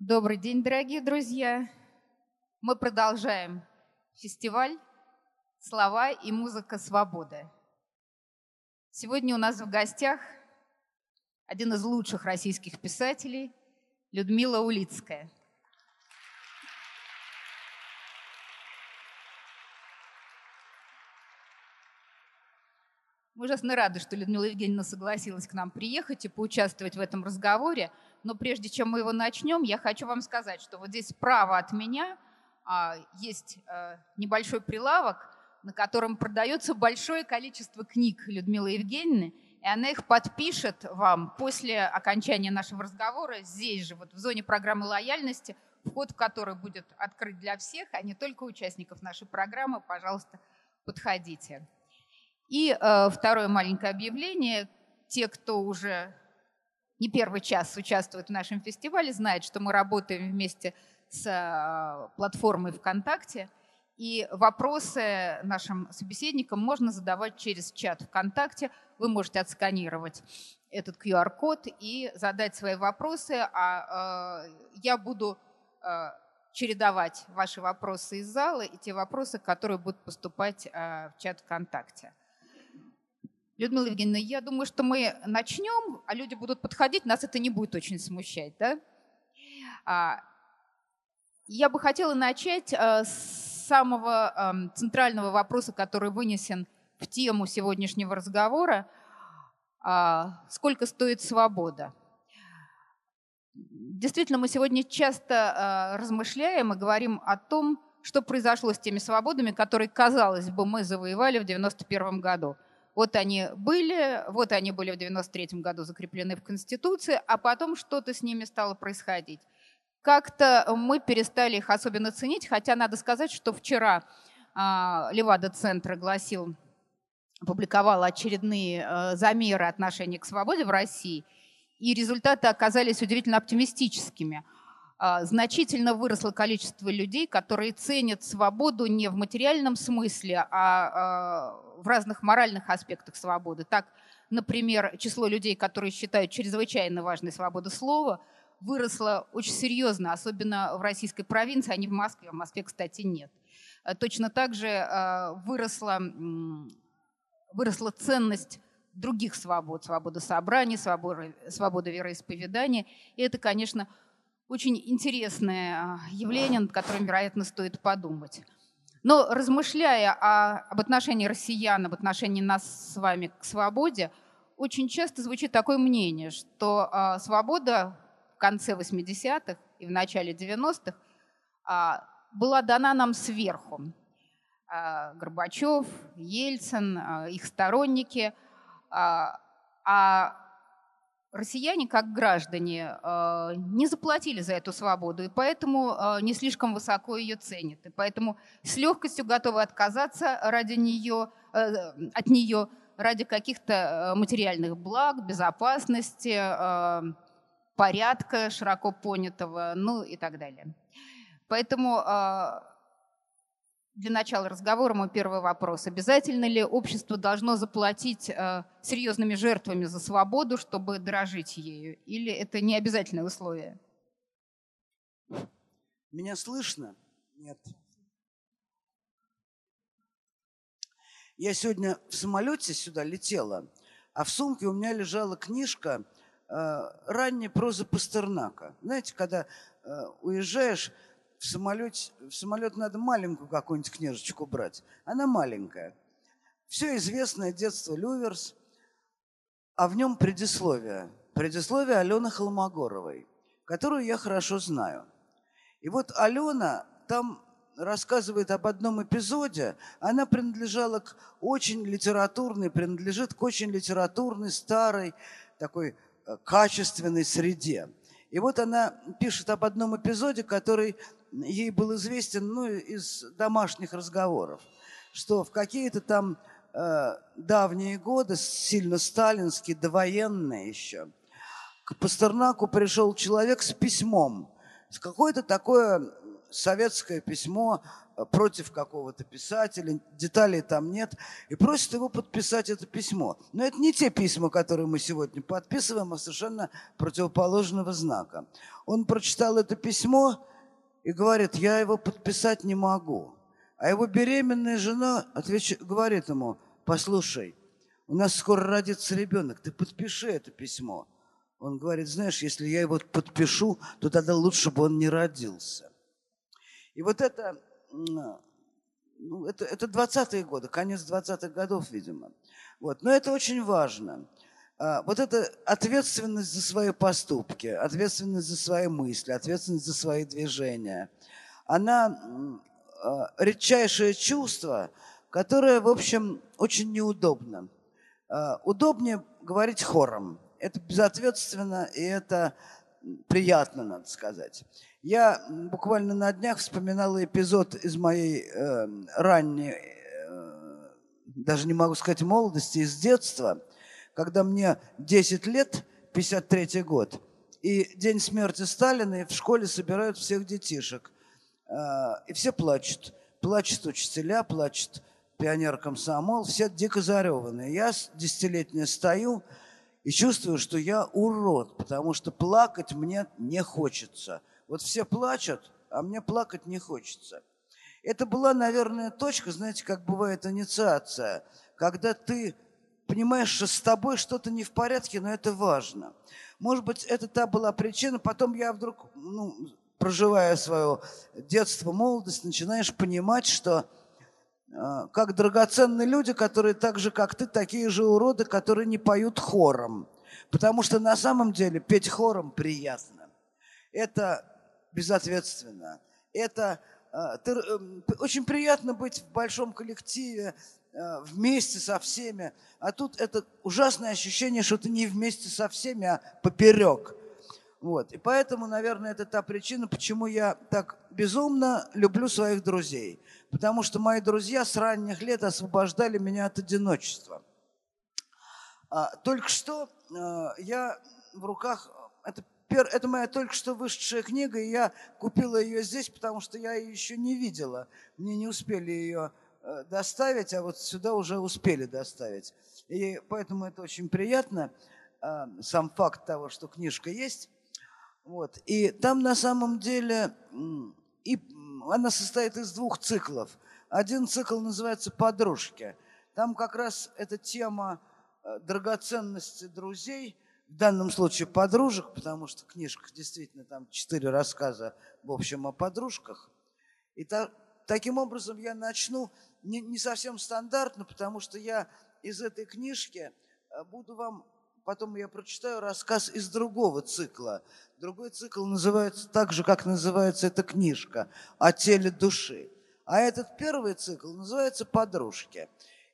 Добрый день, дорогие друзья! Мы продолжаем фестиваль «Слова и музыка свободы». Сегодня у нас в гостях один из лучших российских писателей Людмила Улицкая – Мы ужасно рады, что Людмила Евгеньевна согласилась к нам приехать и поучаствовать в этом разговоре. Но прежде чем мы его начнем, я хочу вам сказать, что вот здесь справа от меня а, есть а, небольшой прилавок, на котором продается большое количество книг Людмилы Евгеньевны, и она их подпишет вам после окончания нашего разговора здесь же, вот в зоне программы лояльности, вход в который будет открыт для всех, а не только участников нашей программы. Пожалуйста, подходите. И э, второе маленькое объявление. Те, кто уже не первый час участвует в нашем фестивале, знают, что мы работаем вместе с э, платформой ВКонтакте. И вопросы нашим собеседникам можно задавать через чат ВКонтакте. Вы можете отсканировать этот QR-код и задать свои вопросы, а э, я буду э, чередовать ваши вопросы из зала и те вопросы, которые будут поступать э, в чат ВКонтакте. Людмила Евгеньевна, я думаю, что мы начнем, а люди будут подходить, нас это не будет очень смущать, да? А, я бы хотела начать а, с самого центрального вопроса, который вынесен в тему сегодняшнего разговора. А, сколько стоит свобода? Действительно, мы сегодня часто размышляем и говорим о том, что произошло с теми свободами, которые, казалось бы, мы завоевали в 1991 году – вот они были, вот они были в 93 году закреплены в Конституции, а потом что-то с ними стало происходить. Как-то мы перестали их особенно ценить, хотя надо сказать, что вчера а, Левада-центр огласил, опубликовал очередные а, замеры отношения к свободе в России, и результаты оказались удивительно оптимистическими – значительно выросло количество людей, которые ценят свободу не в материальном смысле, а, а в разных моральных аспектах свободы. Так, например, число людей, которые считают чрезвычайно важной свободу слова, выросло очень серьезно, особенно в российской провинции, а не в Москве. В Москве, кстати, нет. А, точно так же выросла, выросла ценность других свобод, свобода собраний, свобода, свобода вероисповедания. И это, конечно, очень интересное а, явление, над которым, вероятно, стоит подумать. Но размышляя о, об отношении россиян, об отношении нас с вами к свободе, очень часто звучит такое мнение, что э, свобода в конце 80-х и в начале 90-х э, а, была дана нам сверху. Э, Горбачев, Ельцин, э, их сторонники. Э, а россияне, как граждане, э, не заплатили за эту свободу, и поэтому э, не слишком высоко ее ценят. И поэтому с легкостью готовы отказаться ради нее, э, от нее ради каких-то материальных благ, безопасности, порядка широко понятого, ну и так далее. Поэтому для начала разговора мой первый вопрос. Обязательно ли общество должно заплатить э, серьезными жертвами за свободу, чтобы дорожить ею? Или это не обязательное условие? Меня слышно? Нет. Я сегодня в самолете сюда летела, а в сумке у меня лежала книжка э, ранняя проза Пастернака. Знаете, когда э, уезжаешь в, самолете, в самолет надо маленькую какую-нибудь книжечку брать. Она маленькая. Все известное детство Люверс, а в нем предисловие. Предисловие Алены Холмогоровой, которую я хорошо знаю. И вот Алена там рассказывает об одном эпизоде. Она принадлежала к очень литературной, принадлежит к очень литературной, старой, такой э, качественной среде. И вот она пишет об одном эпизоде, который ей был известен ну, из домашних разговоров, что в какие-то там э, давние годы, сильно сталинские, довоенные еще, к Пастернаку пришел человек с письмом, с какое-то такое советское письмо против какого-то писателя, деталей там нет, и просит его подписать это письмо. Но это не те письма, которые мы сегодня подписываем, а совершенно противоположного знака. Он прочитал это письмо и говорит, я его подписать не могу. А его беременная жена отвеч... говорит ему, послушай, у нас скоро родится ребенок, ты подпиши это письмо. Он говорит, знаешь, если я его подпишу, то тогда лучше бы он не родился. И вот это, ну, это, это 20-е годы, конец 20-х годов, видимо. Вот. Но это очень важно. А, вот эта ответственность за свои поступки, ответственность за свои мысли, ответственность за свои движения, она а, редчайшее чувство, которое, в общем, очень неудобно. А, удобнее говорить хором – это безответственно, и это приятно, надо сказать. Я буквально на днях вспоминал эпизод из моей э, ранней, э, даже не могу сказать молодости, из детства, когда мне 10 лет, 53 год, и день смерти Сталина, и в школе собирают всех детишек. Э, и все плачут. Плачут учителя, плачут пионер комсомол, все дико зареванные. Я десятилетняя стою, и чувствую, что я урод, потому что плакать мне не хочется. Вот все плачут, а мне плакать не хочется. Это была, наверное, точка, знаете, как бывает инициация, когда ты понимаешь, что с тобой что-то не в порядке, но это важно. Может быть, это та была причина. Потом я вдруг, ну, проживая свое детство, молодость, начинаешь понимать, что а, как драгоценные люди, которые так же, как ты, такие же уроды, которые не поют хором. Потому что на самом деле петь хором приятно. Это безответственно. Это а, ты, эм, очень приятно быть в большом коллективе, а, вместе со всеми. А тут это ужасное ощущение, что ты не вместе со всеми, а поперек. Вот. И поэтому, наверное, это та причина, почему я так безумно люблю своих друзей потому что мои друзья с ранних лет освобождали меня от одиночества. А, только что я в руках, это, моя только что вышедшая книга, и я купила ее здесь, потому что я ее еще не видела. Мне не успели ее э, доставить, а вот сюда уже успели доставить. И поэтому это очень приятно, а, сам факт того, что книжка есть. Вот. И там на самом деле и она состоит из двух циклов. Один цикл называется «Подружки». Там как раз эта тема э, драгоценности друзей, в данном случае подружек, потому что книжка действительно там четыре рассказа, в общем, о подружках. И та, таким образом я начну не, не совсем стандартно, потому что я из этой книжки э, буду вам потом я прочитаю рассказ из другого цикла. Другой цикл называется так же, как называется эта книжка «О теле души». А этот первый цикл называется «Подружки».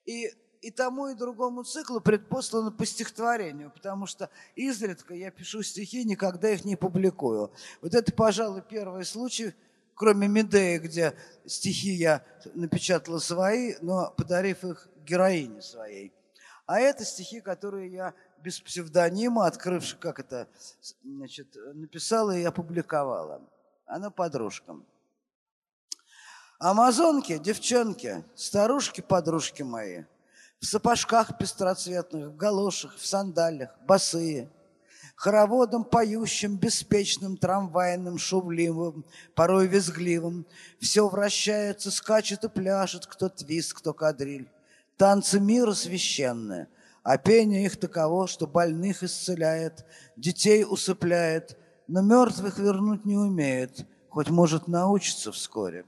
И, и тому, и другому циклу предпослано по стихотворению, потому что изредка я пишу стихи, никогда их не публикую. Вот это, пожалуй, первый случай, кроме Медеи, где стихи я напечатала свои, но подарив их героине своей. А это стихи, которые я без псевдонима, открывши, как это, значит, написала и опубликовала. Она подружкам. Амазонки, девчонки, старушки, подружки мои, в сапожках пестроцветных, в галошах, в сандалях, босые, хороводом поющим, беспечным, трамвайным, шумливым, порой визгливым, все вращается, скачет и пляшет, кто твист, кто кадриль. Танцы мира священные – а пение их таково, что больных исцеляет, детей усыпляет, но мертвых вернуть не умеет, хоть может научиться вскоре.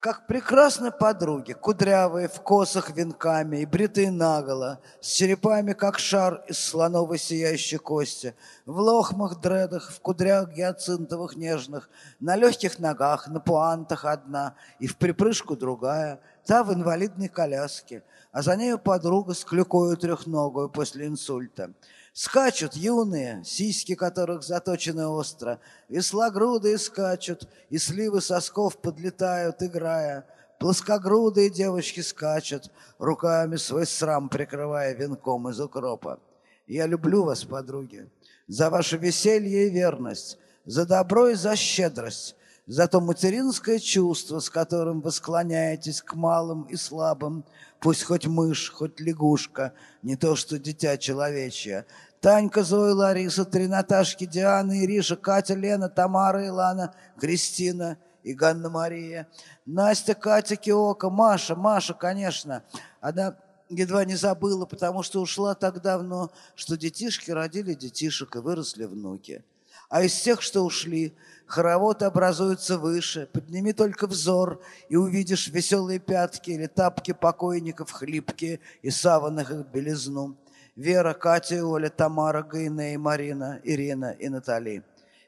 Как прекрасны подруги, кудрявые, в косах венками и бритые наголо, с черепами, как шар из слоновой сияющей кости, в лохмах, дредах, в кудрях гиацинтовых нежных, на легких ногах, на пуантах одна и в припрыжку другая – та в инвалидной коляске, а за нею подруга с клюкою трехногую после инсульта. Скачут юные, сиськи которых заточены остро, веслогрудые скачут, и сливы сосков подлетают, играя. Плоскогрудые девочки скачут, руками свой срам прикрывая венком из укропа. Я люблю вас, подруги. за ваше веселье и верность, за добро и за щедрость, за то материнское чувство, с которым вы склоняетесь к малым и слабым, пусть хоть мышь, хоть лягушка, не то что дитя человечье. Танька, Зоя, Лариса, три Наташки, Диана, Ириша, Катя, Лена, Тамара, Илана, Кристина и Ганна Мария, Настя, Катя, Киока, Маша, Маша, конечно. Она едва не забыла, потому что ушла так давно, что детишки родили детишек и выросли внуки. А из тех, что ушли, хоровод образуется выше. Подними только взор, и увидишь веселые пятки или тапки покойников хлипкие и саванных их белизну. Вера, Катя, Оля, Тамара, Гайне, Марина, Ирина и Натали.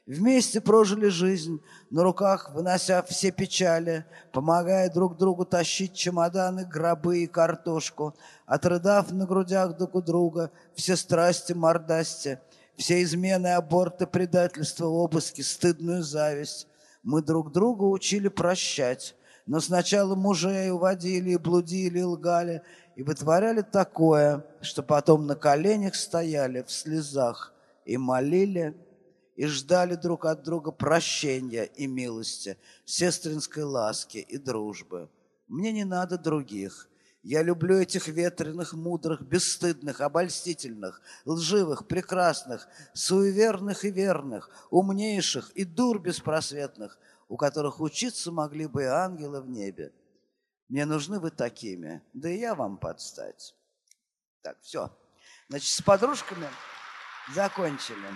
Вместе прожили жизнь, на руках вынося все печали, помогая друг другу тащить чемоданы, гробы и картошку, отрыдав на грудях друг у друга все страсти, мордасти – все измены, аборты, предательство, обыски, стыдную зависть. Мы друг друга учили прощать, но сначала мужей уводили и блудили, и лгали, и вытворяли такое, что потом на коленях стояли в слезах и молили, и ждали друг от друга прощения и милости, сестринской ласки и дружбы. Мне не надо других. Я люблю этих ветреных, мудрых, бесстыдных, обольстительных, лживых, прекрасных, суеверных и верных, умнейших и дур беспросветных, у которых учиться могли бы и ангелы в небе. Мне нужны вы такими, да и я вам подстать. Так, все. Значит, с подружками закончили.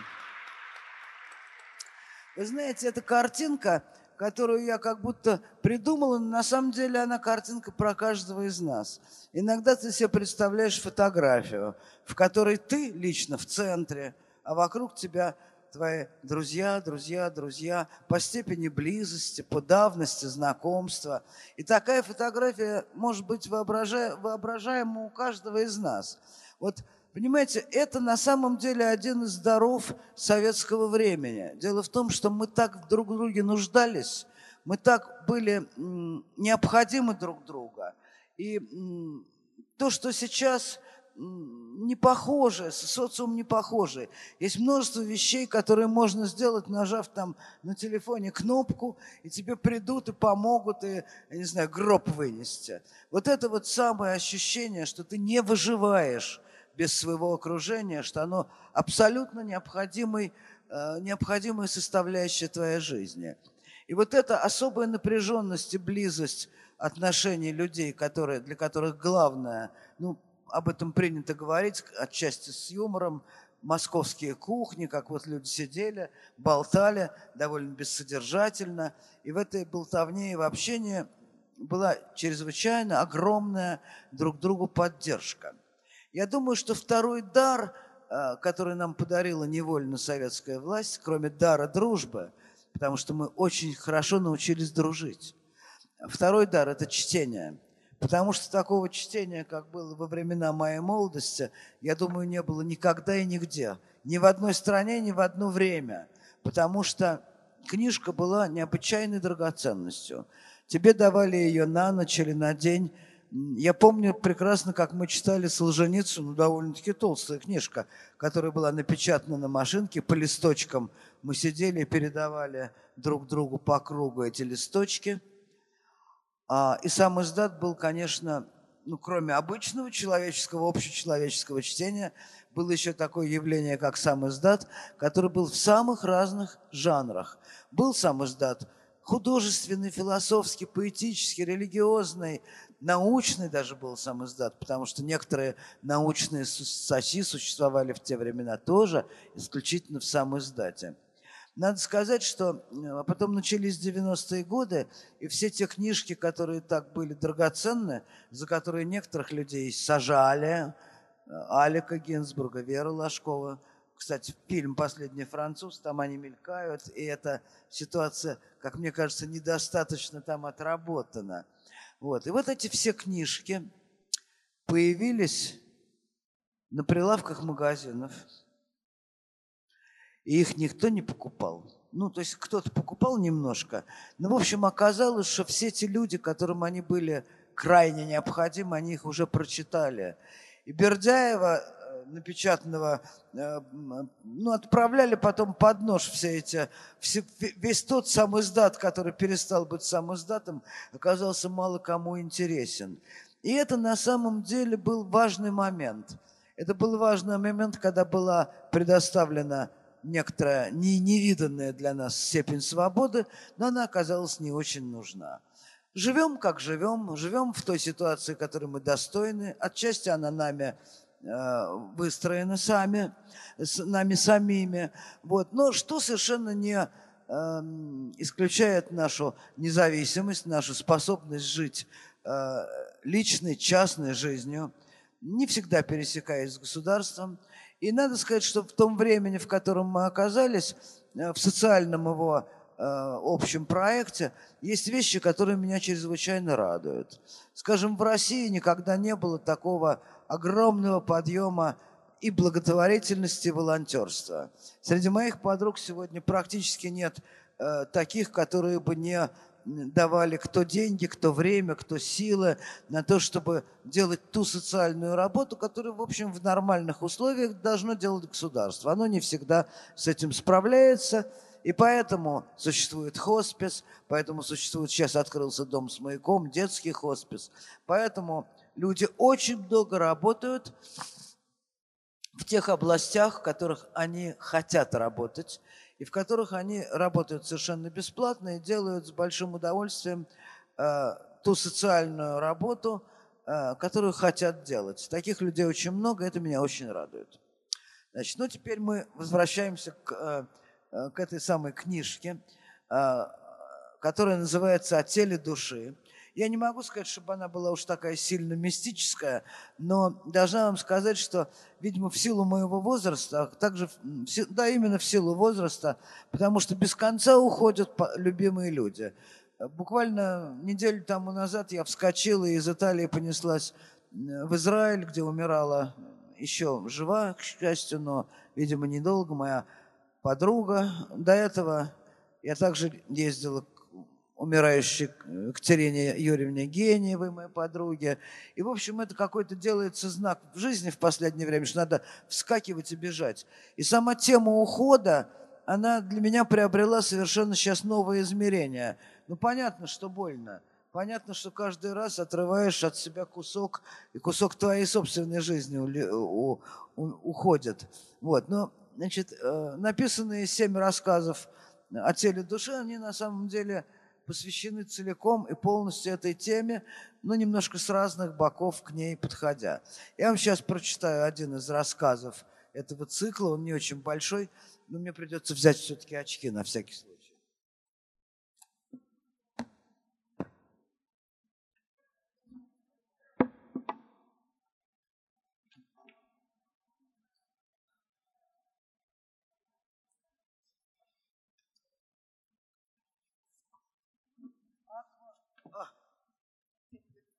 Вы знаете, эта картинка которую я как будто придумала, но на самом деле она картинка про каждого из нас. Иногда ты себе представляешь фотографию, в которой ты лично в центре, а вокруг тебя твои друзья, друзья, друзья по степени близости, по давности знакомства. И такая фотография может быть вообража... воображаема у каждого из нас. Вот Понимаете, это на самом деле один из даров советского времени. Дело в том, что мы так друг в друге нуждались, мы так были необходимы друг друга. И то, что сейчас не похоже, социум не похожий. Есть множество вещей, которые можно сделать, нажав там на телефоне кнопку, и тебе придут и помогут, и, я не знаю, гроб вынести. Вот это вот самое ощущение, что ты не выживаешь без своего окружения, что оно абсолютно необходимый, э, необходимая составляющая твоей жизни. И вот эта особая напряженность и близость отношений людей, которые, для которых главное, ну, об этом принято говорить, отчасти с юмором, московские кухни, как вот люди сидели, болтали довольно бессодержательно. И в этой болтовне и в общении была чрезвычайно огромная друг другу поддержка – я думаю, что второй дар, а, который нам подарила невольно советская власть, кроме дара дружбы, потому что мы очень хорошо научились дружить. Второй дар – это чтение. Потому что такого чтения, как было во времена моей молодости, я думаю, не было никогда и нигде. Ни в одной стране, ни в одно время. Потому что книжка была необычайной драгоценностью. Тебе давали ее на ночь или на день – я помню прекрасно, как мы читали Солженицыну, довольно-таки толстая книжка, которая была напечатана на машинке по листочкам. Мы сидели и передавали друг другу по кругу эти листочки. А, и сам издат был, конечно, ну, кроме обычного человеческого, общечеловеческого чтения, было еще такое явление, как сам издат, который был в самых разных жанрах. Был сам издат художественный, философский, поэтический, религиозный, научный даже был сам издат, потому что некоторые научные соси существовали в те времена тоже исключительно в сам издате. Надо сказать, что а потом начались 90-е годы, и все те книжки, которые так были драгоценны, за которые некоторых людей сажали, Алика Гинзбурга, Вера Ложкова, кстати, фильм «Последний француз», там они мелькают, и эта ситуация, как мне кажется, недостаточно там отработана – вот. И вот эти все книжки появились на прилавках магазинов. И их никто не покупал. Ну, то есть кто-то покупал немножко. Но, в общем, оказалось, что все эти люди, которым они были крайне необходимы, они их уже прочитали. И Бердяева, э, напечатанного, э, ну, отправляли потом под нож все эти, все, весь тот сам издат, который перестал быть сам издатом, оказался мало кому интересен. И это на самом деле был важный момент. Это был важный момент, когда была предоставлена некоторая не, невиданная для нас степень свободы, но она оказалась не очень нужна. Живем, как живем, живем в той ситуации, которой мы достойны. Отчасти она нами э, выстроена сами, с нами самими. Вот. Но что совершенно не э, исключает нашу независимость, нашу способность жить э, личной, частной жизнью, не всегда пересекаясь с государством. И надо сказать, что в том времени, в котором мы оказались, э, в социальном его э, общем проекте, есть вещи, которые меня чрезвычайно радуют. Скажем, в России никогда не было такого огромного подъема и благотворительности, и волонтерства. Среди моих подруг сегодня практически нет э, таких, которые бы не давали кто деньги, кто время, кто силы на то, чтобы делать ту социальную работу, которую, в общем, в нормальных условиях должно делать государство. Оно не всегда с этим справляется, и поэтому существует хоспис, поэтому существует, сейчас открылся дом с маяком, детский хоспис. Поэтому люди очень много работают в тех областях, в которых они хотят работать и в которых они работают совершенно бесплатно и делают с большим удовольствием э, ту социальную работу, э, которую хотят делать. Таких людей очень много, это меня очень радует. Значит, ну теперь мы возвращаемся к, э, э к этой самой книжке, э, которая называется «О теле души». Я не могу сказать, чтобы она была уж такая сильно мистическая, но должна вам сказать, что, видимо, в силу моего возраста, а также, да, именно в силу возраста, потому что без конца уходят любимые люди. Буквально неделю тому назад я вскочила из Италии понеслась в Израиль, где умирала еще жива, к счастью, но, видимо, недолго моя подруга. До этого я также ездила умирающей Катерине Юрьевне Гениевой, моей подруге. И, в общем, это какой-то делается знак в жизни в последнее время, что надо вскакивать и бежать. И сама тема ухода, она для меня приобрела совершенно сейчас новое измерение. Ну, понятно, что больно. Понятно, что каждый раз отрываешь от себя кусок, и кусок твоей собственной жизни у, у, уходит. Вот. Но, значит, э, написанные семь рассказов о теле души, они на самом деле – посвящены целиком и полностью этой теме, но немножко с разных боков к ней подходя. Я вам сейчас прочитаю один из рассказов этого цикла, он не очень большой, но мне придется взять все-таки очки на всякий случай.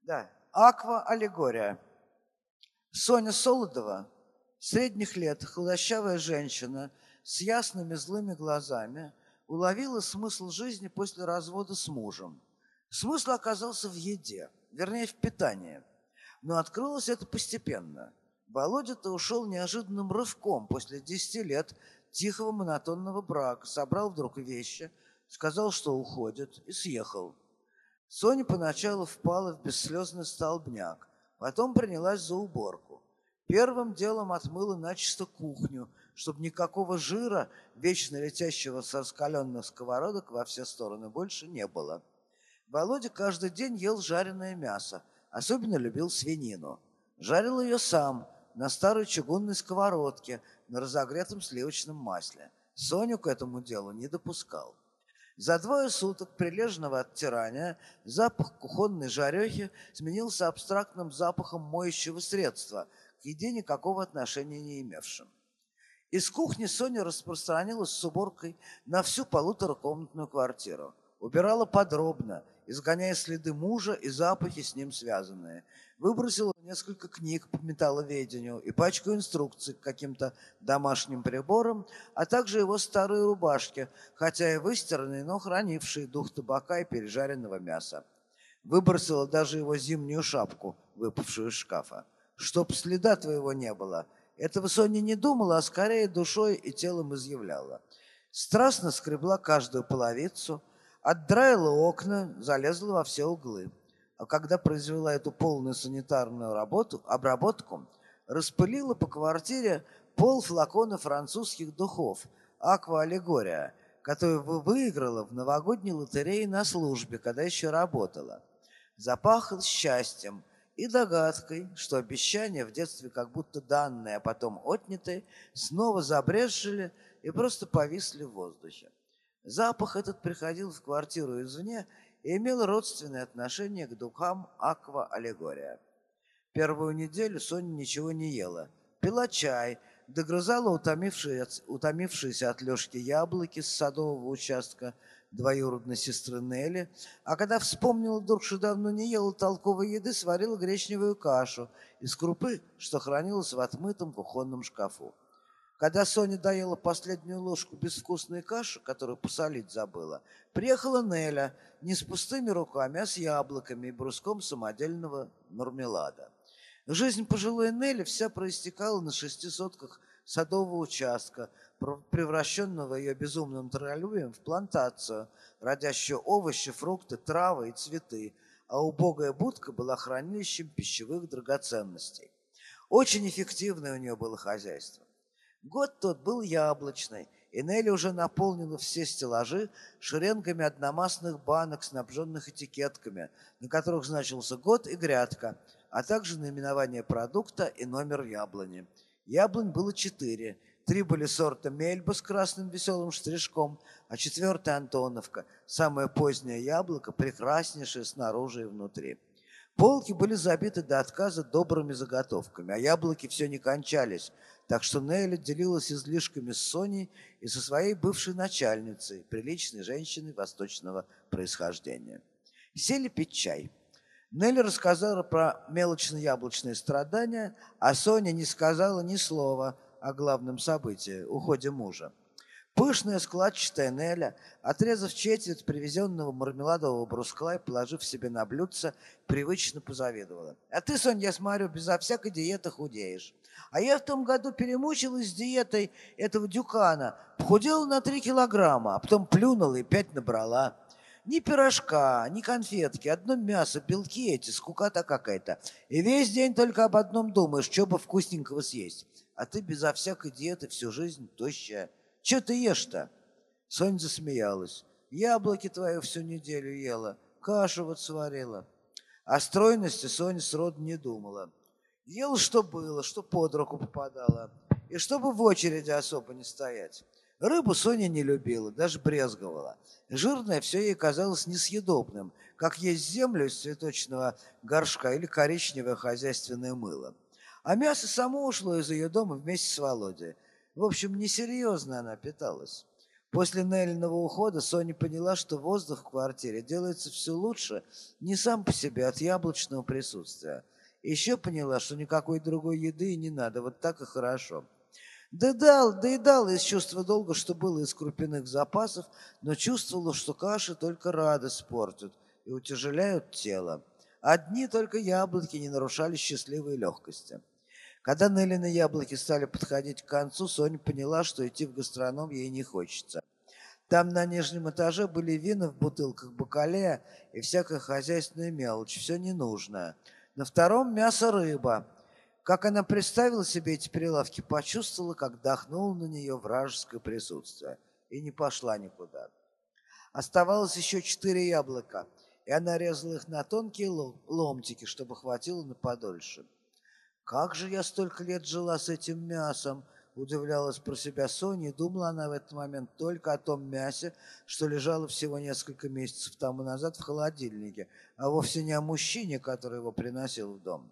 Да, аква-аллегория. Соня Солодова, средних лет, худощавая женщина с ясными злыми глазами, уловила смысл жизни после развода с мужем. Смысл оказался в еде, вернее, в питании. Но открылось это постепенно. Володя-то ушел неожиданным рывком после 10 лет тихого монотонного брака, собрал вдруг вещи, сказал, что уходит, и съехал – Соня поначалу впала в бесслезный столбняк, потом принялась за уборку. Первым делом отмыла начисто кухню, чтобы никакого жира, вечно летящего с раскаленных сковородок во все стороны, больше не было. Володя каждый день ел жареное мясо, особенно любил свинину. Жарил ее сам на старой чугунной сковородке на разогретом сливочном масле. Соню к этому делу не допускал. За двое суток прилежного оттирания запах кухонной жарехи сменился абстрактным запахом моющего средства, к еде никакого отношения не имевшим. Из кухни Соня распространилась с уборкой на всю полуторакомнатную квартиру. Убирала подробно, изгоняя следы мужа и запахи с ним связанные – выбросила несколько книг по металловедению и пачку инструкций к каким-то домашним приборам, а также его старые рубашки, хотя и выстиранные, но хранившие дух табака и пережаренного мяса. Выбросила даже его зимнюю шапку, выпавшую из шкафа. «Чтоб следа твоего не было, Этого Соня не думала, а скорее душой и телом изъявляла. Страстно скребла каждую половицу, отдраила окна, залезла во все углы. А когда произвела эту полную санитарную работу, обработку, распылила по квартире пол флакона французских духов «Аква Аллегория», которую выиграла в новогодней лотерее на службе, когда еще работала. Запахло счастьем и догадкой, что обещания в детстве как будто данные, а потом отнятые, снова забрежили и просто повисли в воздухе. Запах этот приходил в квартиру извне и имел родственное отношение к духам Аква Аллегория. Первую неделю Соня ничего не ела, пила чай – догрызала утомившиеся от Лешки яблоки с садового участка двоюродной сестры Нелли, а когда вспомнила вдруг, что давно не ела толковой еды, сварила гречневую кашу из крупы, что хранилась в отмытом кухонном шкафу. Когда Соня доела последнюю ложку безвкусной каши, которую посолить забыла, приехала Неля не с пустыми руками, а с яблоками и бруском самодельного мармелада. Жизнь пожилой Нелли вся проистекала на шести сотках садового участка, превращенного ее безумным троллюем в плантацию, родящую овощи, фрукты, травы и цветы, а убогая будка была хранилищем пищевых драгоценностей. Очень эффективное у нее было хозяйство. Год тот был яблочный, и Нелли уже наполнила все стеллажи шеренгами одномастных банок, снабженных этикетками, на которых значился год и грядка – а также наименование продукта и номер яблони. Яблонь было четыре. Три были сорта Мельба с красным веселым штришком, а четвертая Антоновка, самое позднее яблоко, прекраснейшее снаружи и внутри. Полки были забиты до отказа добрыми заготовками, а яблоки все не кончались, так что Нелли делилась излишками с Соней и со своей бывшей начальницей, приличной женщиной восточного происхождения. Сели пить чай. Нелли рассказала про мелочно-яблочные страдания, а Соня не сказала ни слова о главном событии – уходе мужа. Пышная складчатая Неля, отрезав четверть привезенного мармеладового бруска и положив себе на блюдце, привычно позавидовала. «А ты, Соня, я смотрю, безо всякой диеты худеешь. А я в том году перемучилась с диетой этого дюкана, похудела на три килограмма, а потом плюнула и пять набрала». Ни пирожка, ни конфетки, одно мясо, белки эти, скукота какая-то. И весь день только об одном думаешь, что бы вкусненького съесть. А ты безо всякой диеты всю жизнь тощая. Че ты ешь-то? Соня засмеялась. Яблоки твои всю неделю ела, кашу вот сварила. О стройности Соня сроду не думала. Ела, что было, что под руку попадало. И чтобы в очереди особо не стоять. Рыбу Соня не любила, даже брезговала. Жирное все ей казалось несъедобным, как есть землю из цветочного горшка или коричневое хозяйственное мыло. А мясо само ушло из ее дома вместе с Володей. В общем, несерьезно она питалась. После Неллиного ухода Соня поняла, что воздух в квартире делается все лучше не сам по себе от яблочного присутствия. Еще поняла, что никакой другой еды не надо, вот так и хорошо. Доедал, доедал из чувства долга, что было из крупяных запасов, но чувствовала, что каши только радость портят и утяжеляют тело. Одни только яблоки не нарушали счастливой легкости. Когда Неллины яблоки стали подходить к концу, Соня поняла, что идти в гастроном ей не хочется. Там на нижнем этаже были вина в бутылках бакалея и всякая хозяйственная мелочь, все ненужное. На втором мясо рыба, как она представила себе эти прилавки, почувствовала, как дохнуло на нее вражеское присутствие и не пошла никуда. Оставалось еще четыре яблока, и она резала их на тонкие ломтики, чтобы хватило на подольше. «Как же я столько лет жила с этим мясом!» Удивлялась про себя Соня, и думала она в этот момент только о том мясе, что лежало всего несколько месяцев тому назад в холодильнике, а вовсе не о мужчине, который его приносил в дом.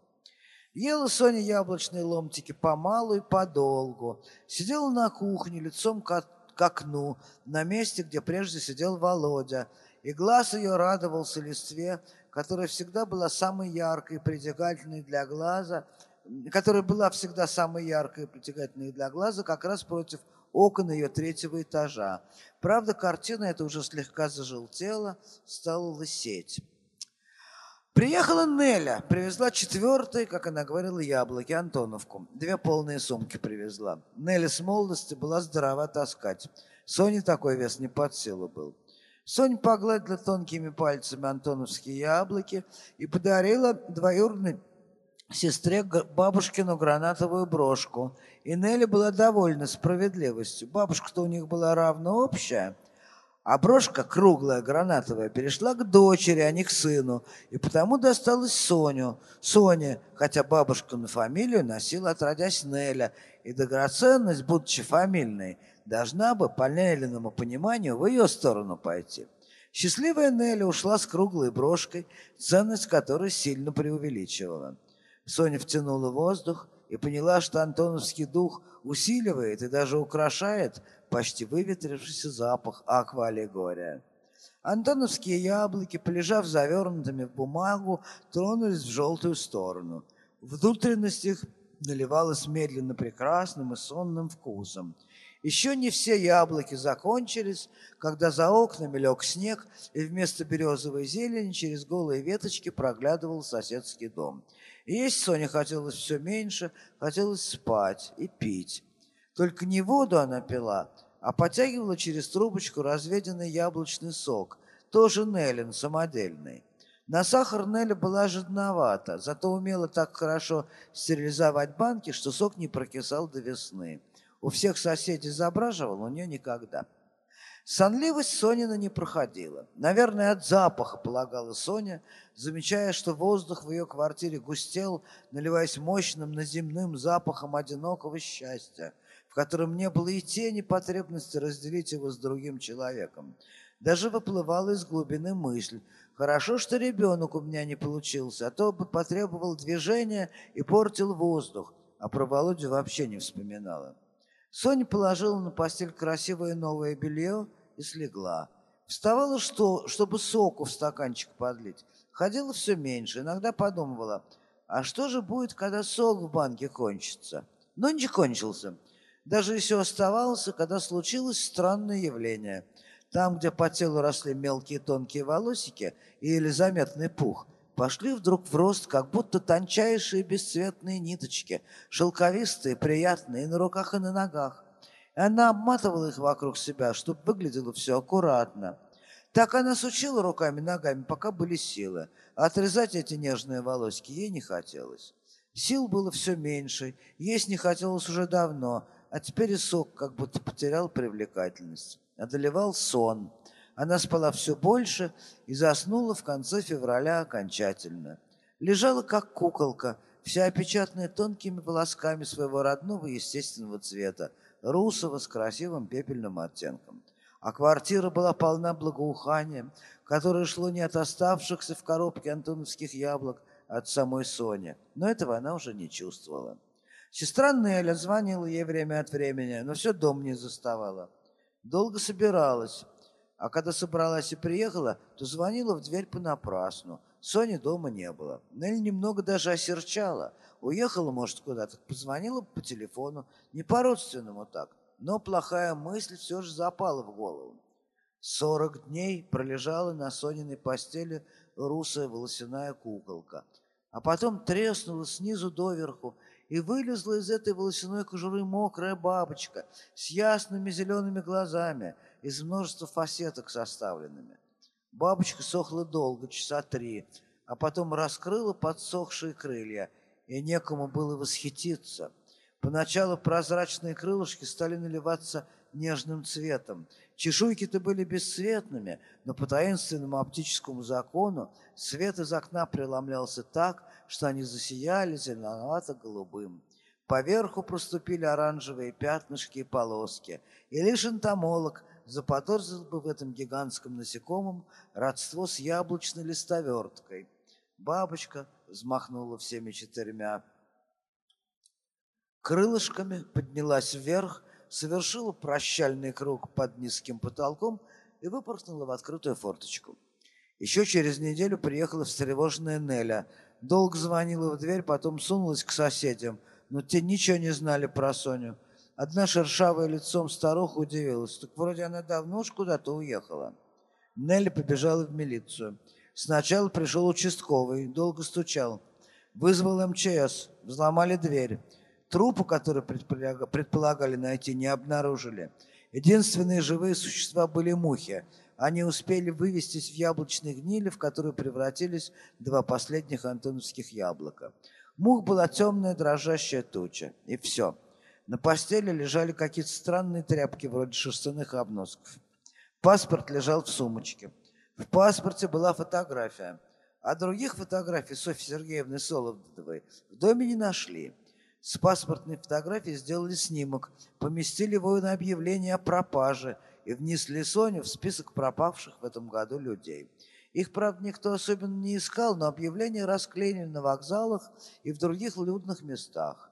Ела Соня яблочные ломтики помалу и подолгу. Сидела на кухне лицом к, к окну, на месте, где прежде сидел Володя. И глаз ее радовался листве, которая всегда была самой яркой и притягательной для глаза, которая была всегда самой яркой и притягательной для глаза, как раз против окон ее третьего этажа. Правда, картина эта уже слегка зажелтела, стала лысеть. Приехала Неля, привезла четвертый, как она говорила, яблоки, Антоновку. Две полные сумки привезла. Неля с молодости была здорова таскать. Соне такой вес не под силу был. Соня погладила тонкими пальцами антоновские яблоки и подарила двоюродной сестре бабушкину гранатовую брошку. И Нелли была довольна справедливостью. Бабушка-то у них была равно общая, а брошка, круглая, гранатовая, перешла к дочери, а не к сыну, и потому досталась Соню. Соня, хотя бабушка на фамилию носила отродясь Неля, и драгоценность, будучи фамильной, должна бы, по Неллиному пониманию, в ее сторону пойти. Счастливая Неля ушла с круглой брошкой, ценность которой сильно преувеличивала. Соня втянула воздух и поняла, что антоновский дух усиливает и даже украшает почти выветрившийся запах аквалегория. Антоновские яблоки, полежав завернутыми в бумагу, тронулись в желтую сторону. Внутренность их наливалась медленно прекрасным и сонным вкусом. Еще не все яблоки закончились, когда за окнами лег снег, и вместо березовой зелени через голые веточки проглядывал соседский дом. Есть Соне хотелось все меньше, хотелось спать и пить. Только не воду она пила, а потягивала через трубочку разведенный яблочный сок, тоже Неллин, самодельный. На сахар Нелли была жадновата, зато умела так хорошо стерилизовать банки, что сок не прокисал до весны. У всех соседей забраживал, у нее никогда. Сонливость Сонина не проходила. Наверное, от запаха, полагала Соня, замечая, что воздух в ее квартире густел, наливаясь мощным наземным запахом одинокого счастья, в котором не было и тени потребности разделить его с другим человеком. Даже выплывала из глубины мысль. Хорошо, что ребенок у меня не получился, а то бы потребовал движения и портил воздух, а про Володю вообще не вспоминала. Соня положила на постель красивое новое белье и слегла. Вставала, что, чтобы соку в стаканчик подлить. Ходила все меньше. Иногда подумывала, а что же будет, когда сок в банке кончится? Но не кончился. Даже еще оставался, когда случилось странное явление. Там, где по телу росли мелкие тонкие волосики и еле заметный пух, пошли вдруг в рост, как будто тончайшие бесцветные ниточки, шелковистые, приятные, и на руках и на ногах. И она обматывала их вокруг себя, чтобы выглядело все аккуратно. Так она сучила руками, ногами, пока были силы. Отрезать эти нежные волосики ей не хотелось. Сил было все меньше, есть не хотелось уже давно, а теперь и сок как будто потерял привлекательность. Одолевал сон – она спала все больше и заснула в конце февраля окончательно. Лежала как куколка, вся опечатанная тонкими волосками своего родного естественного цвета, русого с красивым пепельным оттенком. А квартира была полна благоуханием, которое шло не от оставшихся в коробке антоновских яблок, а от самой Сони. Но этого она уже не чувствовала. Сестра Неля звонила ей время от времени, но все дом не заставала. Долго собиралась, а когда собралась и приехала, то звонила в дверь понапрасну. Сони дома не было. Нелли немного даже осерчала. Уехала, может, куда-то, позвонила по телефону. Не по-родственному так. Но плохая мысль все же запала в голову. Сорок дней пролежала на Сониной постели русая волосяная куколка. А потом треснула снизу доверху, и вылезла из этой волосяной кожуры мокрая бабочка с ясными зелеными глазами, из множества фасеток составленными. Бабочка сохла долго, часа три, а потом раскрыла подсохшие крылья, и некому было восхититься. Поначалу прозрачные крылышки стали наливаться нежным цветом. Чешуйки-то были бесцветными, но по таинственному оптическому закону свет из окна преломлялся так, что они засияли зеленовато-голубым. Поверху проступили оранжевые пятнышки и полоски, и лишь энтомолог заподозрил бы в этом гигантском насекомом родство с яблочной листоверткой. Бабочка взмахнула всеми четырьмя крылышками, поднялась вверх, совершила прощальный круг под низким потолком и выпорхнула в открытую форточку. Еще через неделю приехала встревоженная Неля. Долго звонила в дверь, потом сунулась к соседям, но те ничего не знали про Соню. Одна шершавая лицом старуха удивилась. Так вроде она давно уж куда-то уехала. Нелли побежала в милицию. Сначала пришел участковый, долго стучал. Вызвал МЧС, взломали дверь. Трупы, которые предполагали найти, не обнаружили. Единственные живые существа были мухи. Они успели вывестись в яблочные гнили, в которые превратились два последних антоновских яблока. Мух была темная дрожащая туча. И все. На постели лежали какие-то странные тряпки, вроде шерстяных обносков. Паспорт лежал в сумочке. В паспорте была фотография. А других фотографий Софьи Сергеевны Солодовой в доме не нашли. С паспортной фотографии сделали снимок, поместили его на объявление о пропаже и внесли Соню в список пропавших в этом году людей. Их, правда, никто особенно не искал, но объявления расклеили на вокзалах и в других людных местах.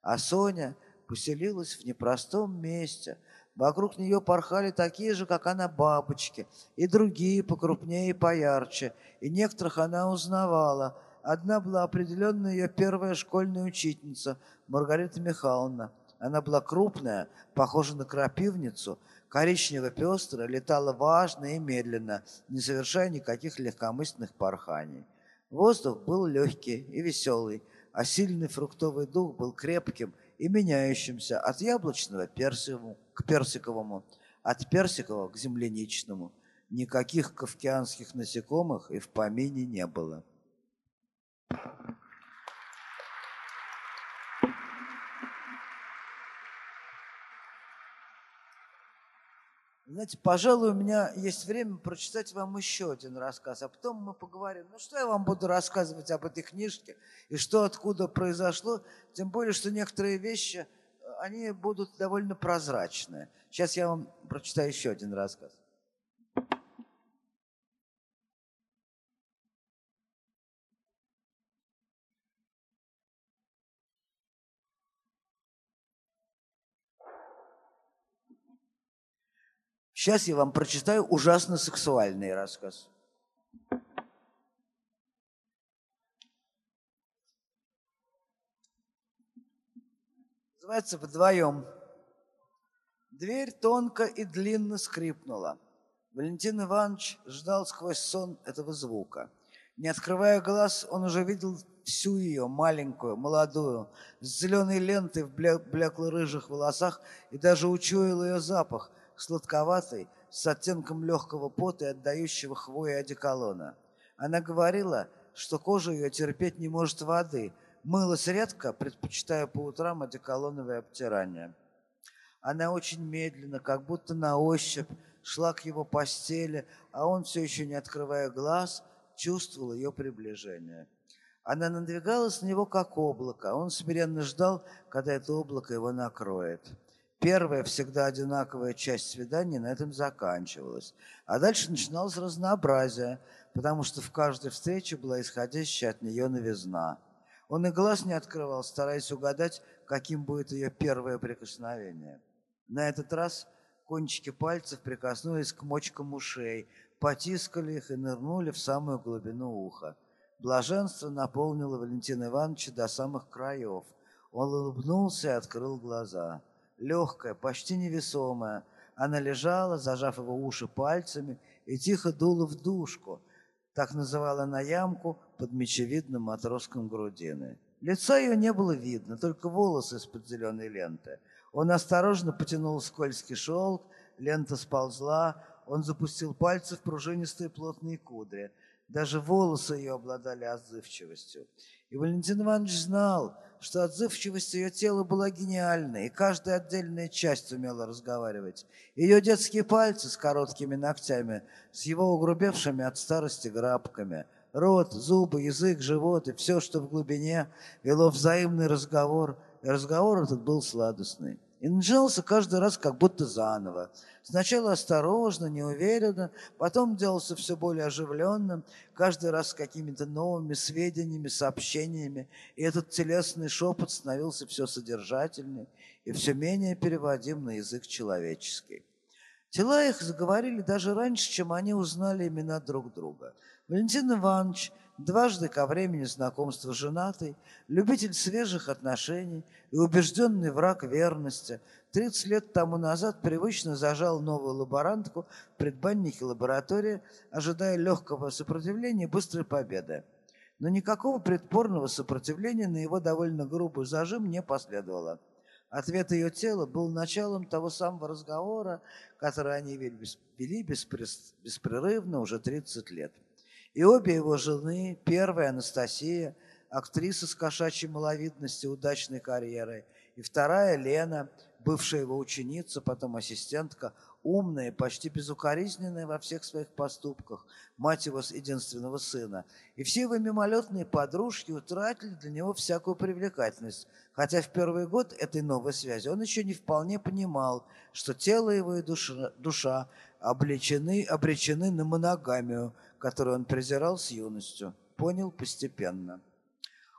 А Соня поселилась в непростом месте. Вокруг нее порхали такие же, как она, бабочки, и другие покрупнее и поярче, и некоторых она узнавала. Одна была определенно ее первая школьная учительница, Маргарита Михайловна. Она была крупная, похожа на крапивницу – коричнево-пестрая, летала важно и медленно, не совершая никаких легкомысленных порханий. Воздух был легкий и веселый, а сильный фруктовый дух был крепким и меняющимся от яблочного к персиковому, от персикового к земляничному. Никаких кавкианских насекомых и в помине не было. Знаете, пожалуй, у меня есть время прочитать вам еще один рассказ, а потом мы поговорим. Ну, что я вам буду рассказывать об этой книжке и что откуда произошло, тем более, что некоторые вещи, э, они будут довольно прозрачные. Сейчас я вам прочитаю еще один рассказ. Сейчас я вам прочитаю ужасно сексуальный рассказ. Называется «Вдвоем». Дверь тонко и длинно скрипнула. Валентин Иванович ждал сквозь сон этого звука. Не открывая глаз, он уже видел всю ее, маленькую, молодую, с зеленой лентой в блекло-рыжих волосах и даже учуял ее запах – сладковатой, с оттенком легкого пота и отдающего хвои одеколона. Она говорила, что кожа ее терпеть не может воды, мылась редко, предпочитая по утрам одеколоновое обтирание. Она очень медленно, как будто на ощупь, шла к его постели, а он, все еще не открывая глаз, чувствовал ее приближение. Она надвигалась на него, как облако. Он смиренно ждал, когда это облако его накроет. Первая всегда одинаковая часть свидания на этом заканчивалась. А дальше начиналось разнообразие, потому что в каждой встрече была исходящая от нее новизна. Он и глаз не открывал, стараясь угадать, каким будет ее первое прикосновение. На этот раз кончики пальцев прикоснулись к мочкам ушей, потискали их и нырнули в самую глубину уха. Блаженство наполнило Валентина Ивановича до самых краев. Он улыбнулся и открыл глаза легкая, почти невесомая. Она лежала, зажав его уши пальцами, и тихо дула в душку. Так называла она ямку под мечевидным матроском грудины. Лица ее не было видно, только волосы из-под зеленой ленты. Он осторожно потянул скользкий шелк, лента сползла, он запустил пальцы в пружинистые плотные кудри. Даже волосы ее обладали отзывчивостью. И Валентин Иванович знал, что отзывчивость ее тела была гениальной, и каждая отдельная часть умела разговаривать. Ее детские пальцы с короткими ногтями, с его угрубевшими от старости грабками, рот, зубы, язык, живот и все, что в глубине, вело взаимный разговор, и разговор этот был сладостный. И начинался каждый раз как будто заново. Сначала осторожно, неуверенно, потом делался все более оживленным, каждый раз с какими-то новыми сведениями, сообщениями. И этот телесный шепот становился все содержательнее и все менее переводим на язык человеческий. Тела их заговорили даже раньше, чем они узнали имена друг друга. Валентин Иванович, дважды ко времени знакомства женатый, любитель свежих отношений и убежденный враг верности, 30 лет тому назад привычно зажал новую лаборантку в предбаннике лаборатории, ожидая легкого сопротивления и быстрой победы. Но никакого предпорного сопротивления на его довольно грубый зажим не последовало. Ответ ее тела был началом того самого разговора, который они вели беспрерывно уже 30 лет. И обе его жены, первая Анастасия, актриса с кошачьей маловидностью, удачной карьерой, и вторая Лена, бывшая его ученица, потом ассистентка, умная, почти безукоризненная во всех своих поступках, мать его единственного сына. И все его мимолетные подружки утратили для него всякую привлекательность, хотя в первый год этой новой связи он еще не вполне понимал, что тело его и душа, душа облечены, обречены на моногамию, которую он презирал с юностью. Понял постепенно.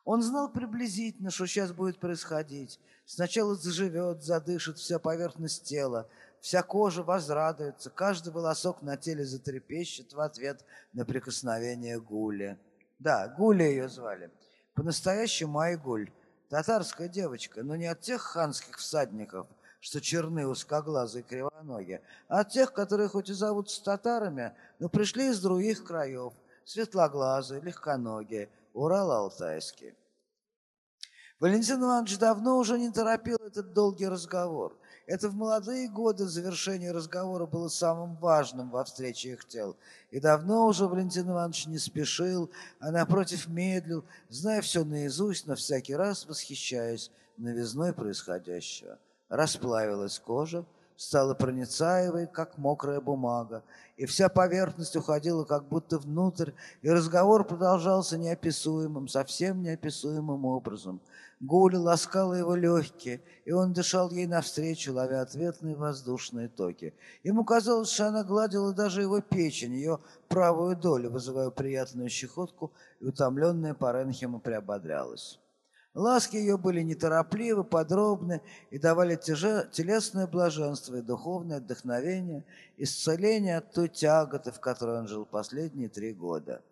Он знал приблизительно, что сейчас будет происходить. Сначала заживет, задышит вся поверхность тела, Вся кожа возрадуется, каждый волосок на теле затрепещет в ответ на прикосновение Гули. Да, Гуля ее звали. По-настоящему Айгуль. Татарская девочка, но не от тех ханских всадников, что черны, узкоглазые, кривоногие, а тех, которые хоть и зовутся татарами, но пришли из других краев, светлоглазые, легконогие, Урал-Алтайский. Валентин Иванович давно уже не торопил этот долгий разговор. Это в молодые годы завершение разговора было самым важным во встрече их тел. И давно уже Валентин Иванович не спешил, а напротив медлил, зная все наизусть, но всякий раз восхищаясь новизной происходящего. Расплавилась кожа, стала проницаемой, как мокрая бумага, и вся поверхность уходила как будто внутрь, и разговор продолжался неописуемым, совсем неописуемым образом – Гуля ласкала его легкие, и он дышал ей навстречу, ловя ответные воздушные токи. Ему казалось, что она гладила даже его печень, ее правую долю, вызывая приятную щекотку, и утомленная Паренхема приободрялась. Ласки ее были неторопливы, подробны и давали телесное блаженство и духовное вдохновение, исцеление от той тяготы, в которой он жил последние три года.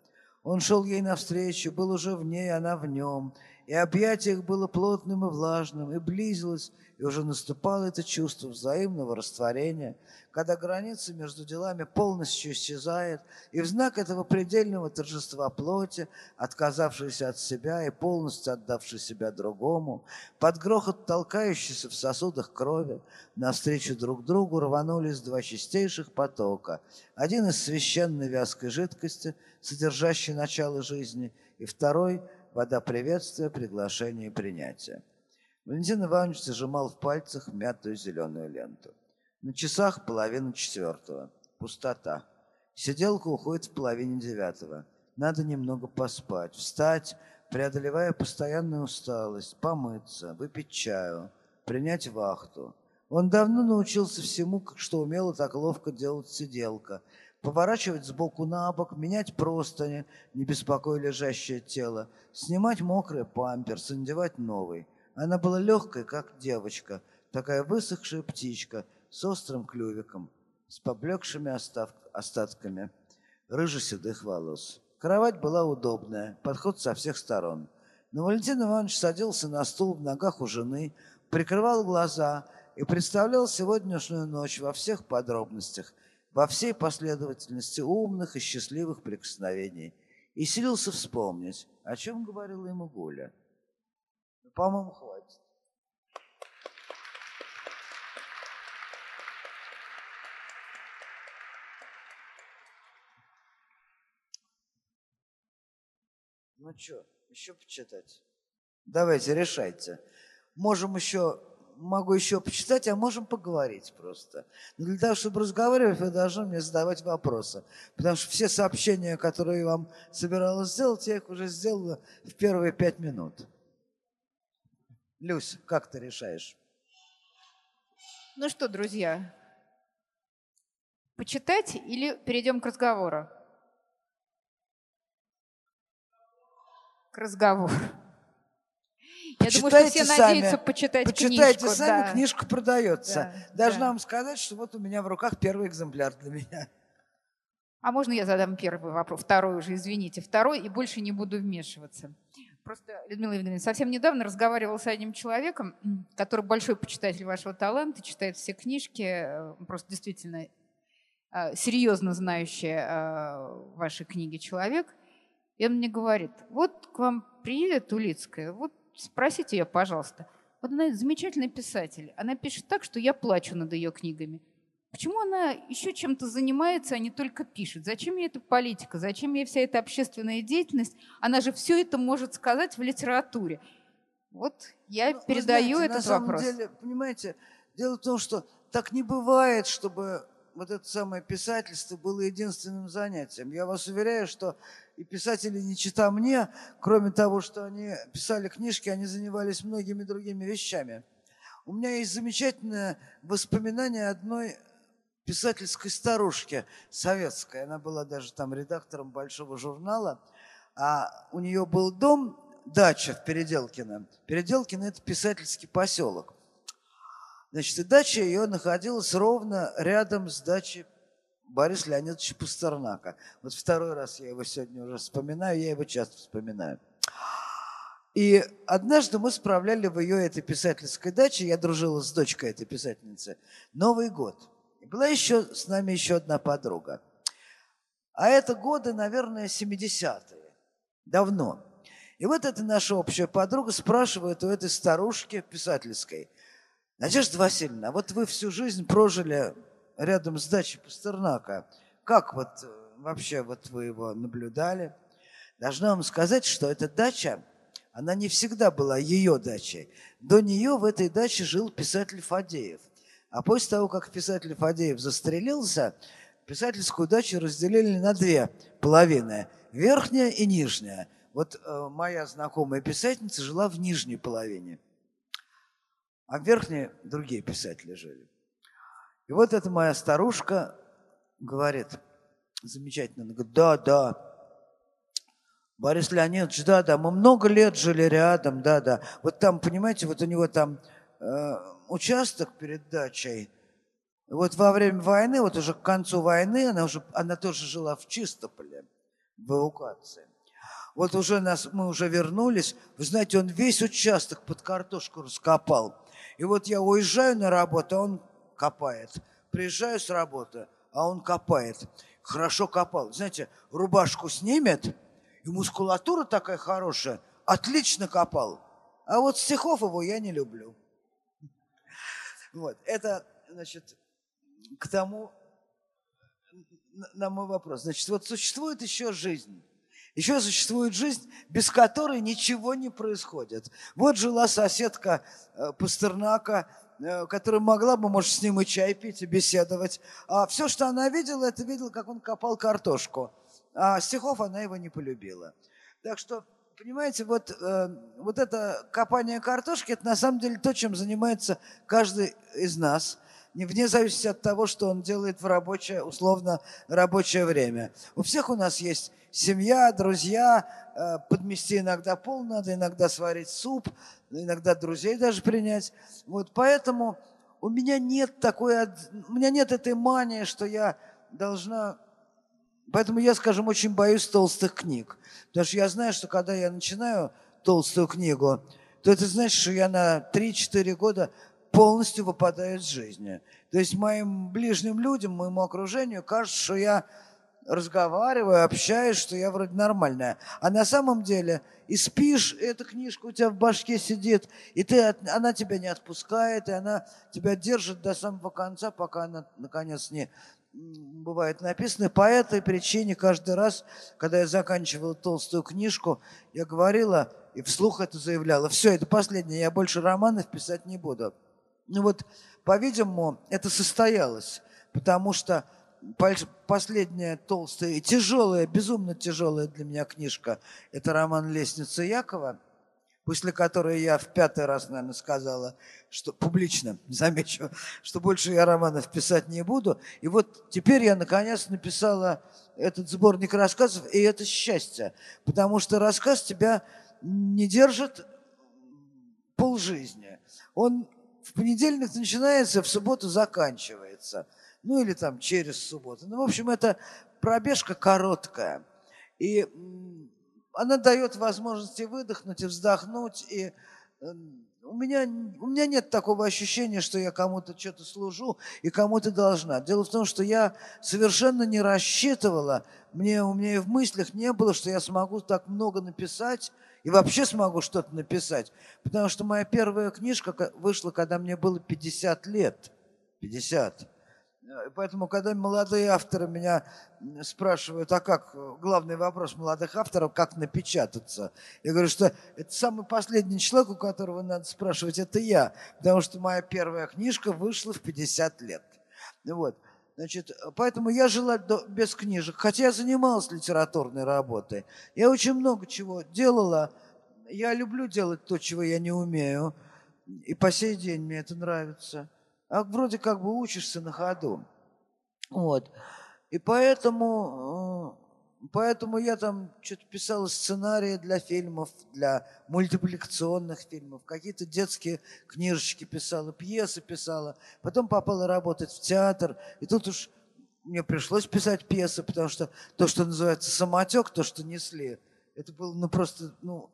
Он шел ей навстречу, был уже в ней, она в нем – и объятие их было плотным и влажным, и близилось, и уже наступало это чувство взаимного растворения, когда граница между делами полностью исчезает, и в знак этого предельного торжества плоти, отказавшейся от себя и полностью отдавшей себя другому, под грохот толкающейся в сосудах крови, навстречу друг другу рванулись два чистейших потока, один из священной вязкой жидкости, содержащей начало жизни, и второй – вода приветствия, приглашения и принятия. Валентин Иванович зажимал в пальцах мятую зеленую ленту. На часах половина четвертого. Пустота. Сиделка уходит в половине девятого. Надо немного поспать, встать, преодолевая постоянную усталость, помыться, выпить чаю, принять вахту. Он давно научился всему, что умела так ловко делать сиделка, поворачивать сбоку на бок, менять простыни, не беспокоя лежащее тело, снимать мокрый памперс, надевать новый. Она была легкой, как девочка, такая высохшая птичка с острым клювиком, с поблекшими остав... остатками рыжеседых волос. Кровать была удобная, подход со всех сторон. Но Валентин Иванович садился на стул в ногах у жены, прикрывал глаза и представлял сегодняшнюю ночь во всех подробностях, во всей последовательности умных и счастливых прикосновений и силился вспомнить, о чем говорила ему Гуля. Ну, по-моему, хватит. Ну что, еще почитать? Давайте, решайте. Можем еще могу еще почитать, а можем поговорить просто. Но для того, чтобы разговаривать, вы должны мне задавать вопросы. Потому что все сообщения, которые я вам собиралась сделать, я их уже сделала в первые пять минут. Люсь, как ты решаешь? Ну что, друзья, почитать или перейдем к разговору? К разговору. Я думаю, что все сами, надеются почитать почитайте книжку. сами, да. книжка продается. Да, Должна да. вам сказать, что вот у меня в руках первый экземпляр для меня. А можно я задам первый вопрос? Второй уже, извините. Второй, и больше не буду вмешиваться. Просто, Людмила Евгеньевна, совсем недавно разговаривала с одним человеком, который большой почитатель вашего таланта, читает все книжки, э, просто действительно э, серьезно знающий э, ваши книги человек. И он мне говорит, вот к вам приедет Улицкая, вот спросите ее, пожалуйста. Вот она замечательный писатель. Она пишет так, что я плачу над ее книгами. Почему она еще чем-то занимается, а не только пишет? Зачем ей эта политика? Зачем ей вся эта общественная деятельность? Она же все это может сказать в литературе. Вот я Ну, передаю знаете, на этот самом вопрос. деле, понимаете, дело в том, что так не бывает, чтобы вот это самое писательство было единственным занятием. Я вас уверяю, что и писатели не чита мне, кроме того, что они писали книжки, они занимались многими другими вещами. У меня есть замечательное воспоминание одной писательской старушки советской. Она была даже там редактором большого журнала. А у нее был дом, дача в Переделкино. Переделкино – это писательский поселок. Значит, и дача ее находилась ровно рядом с дачей Бориса Леонидовича Пастернака. Вот второй раз я его сегодня уже вспоминаю, я его часто вспоминаю. И однажды мы справляли в ее этой писательской даче, я дружила с дочкой этой писательницы, Новый год. И была еще с нами еще одна подруга. А это годы, наверное, 70-е. Давно. И вот эта наша общая подруга спрашивает у этой старушки писательской, Надежда Васильевна, вот вы всю жизнь прожили рядом с дачей Пастернака. Как вот э, вообще вот вы его наблюдали? Должна вам сказать, что эта дача, она не всегда была ее дачей. До нее в этой даче жил писатель Фадеев. А после того, как писатель Фадеев застрелился, писательскую дачу разделили на две половины. Верхняя и нижняя. Вот э, моя знакомая писательница жила в нижней половине. А в верхней другие писатели жили. И вот эта моя старушка говорит, замечательно, она говорит, да, да, Борис Леонидович, да, да, мы много лет жили рядом, да, да. Вот там, понимаете, вот у него там э, участок перед дачей. Вот во время войны, вот уже к концу войны, она уже, она тоже жила в Чистополе, в эвакуации. Вот уже нас, мы уже вернулись, вы знаете, он весь участок под картошку раскопал. И вот я уезжаю на работу, а он копает. Приезжаю с работы, а он копает. Хорошо копал. Знаете, рубашку снимет, и мускулатура такая хорошая, отлично копал. А вот стихов его я не люблю. Вот, это, значит, к тому, на- мой вопрос. Значит, вот существует еще жизнь. Еще существует жизнь, без которой ничего не происходит. Вот жила соседка э, Пастернака, которая могла бы, может, с ним и чай пить, и беседовать. А все, что она видела, это видела, как он копал картошку. А стихов она его не полюбила. Так что, понимаете, вот, э, вот это копание картошки, это на самом деле то, чем занимается каждый из нас, не вне зависимости от того, что он делает в рабочее, условно, рабочее время. У всех у нас есть семья, друзья, э, подмести иногда пол надо, иногда сварить суп, иногда друзей даже принять. Вот поэтому у меня нет такой, у меня нет этой мании, что я должна Поэтому я, скажем, очень боюсь толстых книг. Потому что я знаю, что когда я начинаю толстую книгу, то это значит, что я на 3-4 года полностью выпадаю из жизни. То есть моим ближним людям, моему окружению кажется, что я разговариваю, общаюсь, что я вроде нормальная. А на самом деле и спишь, и эта книжка у тебя в башке сидит, и ты, она тебя не отпускает, и она тебя держит до самого конца, пока она, наконец, не бывает написано. По этой причине каждый раз, когда я заканчивала толстую книжку, я говорила и вслух это заявляла. Все, это последнее, я больше романов писать не буду. Ну вот, по-видимому, это состоялось, потому что последняя толстая и тяжелая, безумно тяжелая для меня книжка – это роман «Лестница Якова», после которой я в пятый раз, наверное, сказала, что публично, замечу, что больше я романов писать не буду. И вот теперь я, наконец, написала этот сборник рассказов, и это счастье, потому что рассказ тебя не держит полжизни. Он в понедельник начинается, в субботу заканчивается. Ну или там через субботу. Ну, в общем, это пробежка короткая. И она дает возможности выдохнуть и вздохнуть. И эм, у меня, у меня нет такого ощущения, что я кому-то что-то служу и кому-то должна. Дело в том, что я совершенно не рассчитывала, мне, у меня и в мыслях не было, что я смогу так много написать и вообще смогу что-то написать. Потому что моя первая книжка вышла, когда мне было 50 лет. 50. Поэтому, когда молодые авторы меня спрашивают, а как, главный вопрос молодых авторов, как напечататься? Я говорю, что это самый последний человек, у которого надо спрашивать, это я. Потому что моя первая книжка вышла в 50 лет. Вот. Значит, поэтому я жила без книжек, хотя я занималась литературной работой. Я очень много чего делала. Я люблю делать то, чего я не умею. И по сей день мне это нравится а вроде как бы учишься на ходу. Вот. И поэтому, э, поэтому я там что-то писал сценарии для фильмов, для мультипликационных фильмов, какие-то детские книжечки писала, пьесы писала. Потом попала работать в театр, и тут уж мне пришлось писать пьесы, потому что то, что называется самотек, то, что несли, это было ну просто, ну,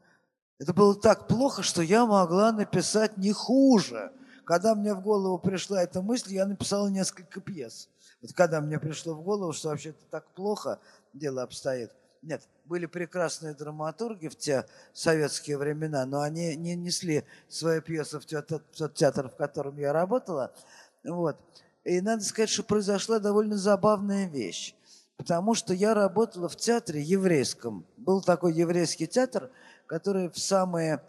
это было так плохо, что я могла написать не хуже. Когда мне в голову пришла эта мысль, я написал несколько пьес. Вот когда мне пришло в голову, что вообще-то так плохо дело обстоит. Нет, были прекрасные драматурги в те советские времена, но они не несли свои пьесы в тот театр, в котором я работала. Вот. И надо сказать, что произошла довольно забавная вещь. Потому что я работала в театре еврейском. Был такой еврейский театр, который в самые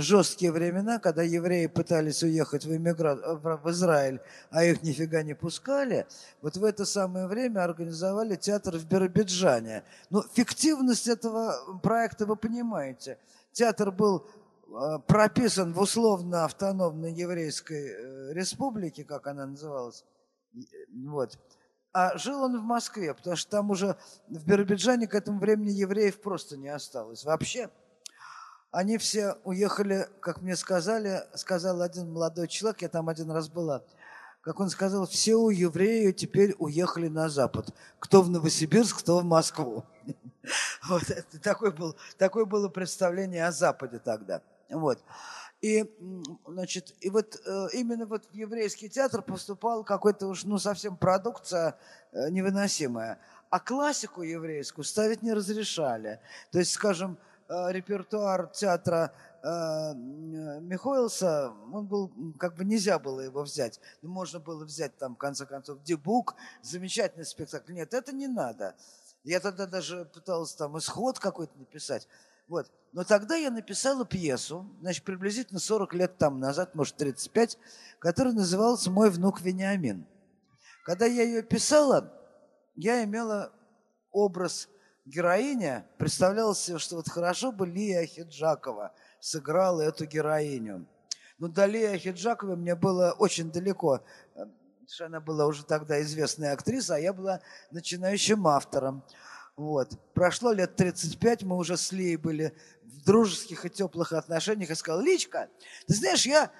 жесткие времена, когда евреи пытались уехать в, иммигра... в Израиль, а их нифига не пускали, вот в это самое время организовали театр в Биробиджане. Ну, фиктивность этого проекта вы понимаете. Театр был э, прописан в условно-автономной еврейской э, республике, как она называлась. Вот. А жил он в Москве, потому что там уже в Биробиджане к этому времени евреев просто не осталось вообще. Они все уехали, как мне сказали, сказал один молодой человек, я там один раз была, как он сказал, все у евреев теперь уехали на Запад. Кто в Новосибирск, кто в Москву. Вот это такое, был, такое было представление о Западе тогда. Вот. И, значит, и вот э, именно вот в еврейский театр поступал какой-то уж, ну, совсем продукция э, невыносимая. А классику еврейскую ставить не разрешали. То есть, скажем, репертуар театра э, Михоэлса, он был, как бы нельзя было его взять. Ну, можно было взять там, в конце концов, Дебук, замечательный спектакль. Нет, это не надо. Я тогда даже пытался там исход какой-то написать. Вот. Но тогда я написала пьесу, значит, приблизительно 40 лет там назад, может, 35, которая называлась «Мой внук Вениамин». Когда я ее писала, я имела образ героиня, представлялось себе, что вот хорошо бы Лия Хиджакова сыграла эту героиню. Но до Лии Хиджаковой мне было очень далеко. что Она была уже тогда известная актриса, а я была начинающим автором. Вот. Прошло лет 35, мы уже с Лией были в дружеских и теплых отношениях. И сказал, Личка, ты знаешь, я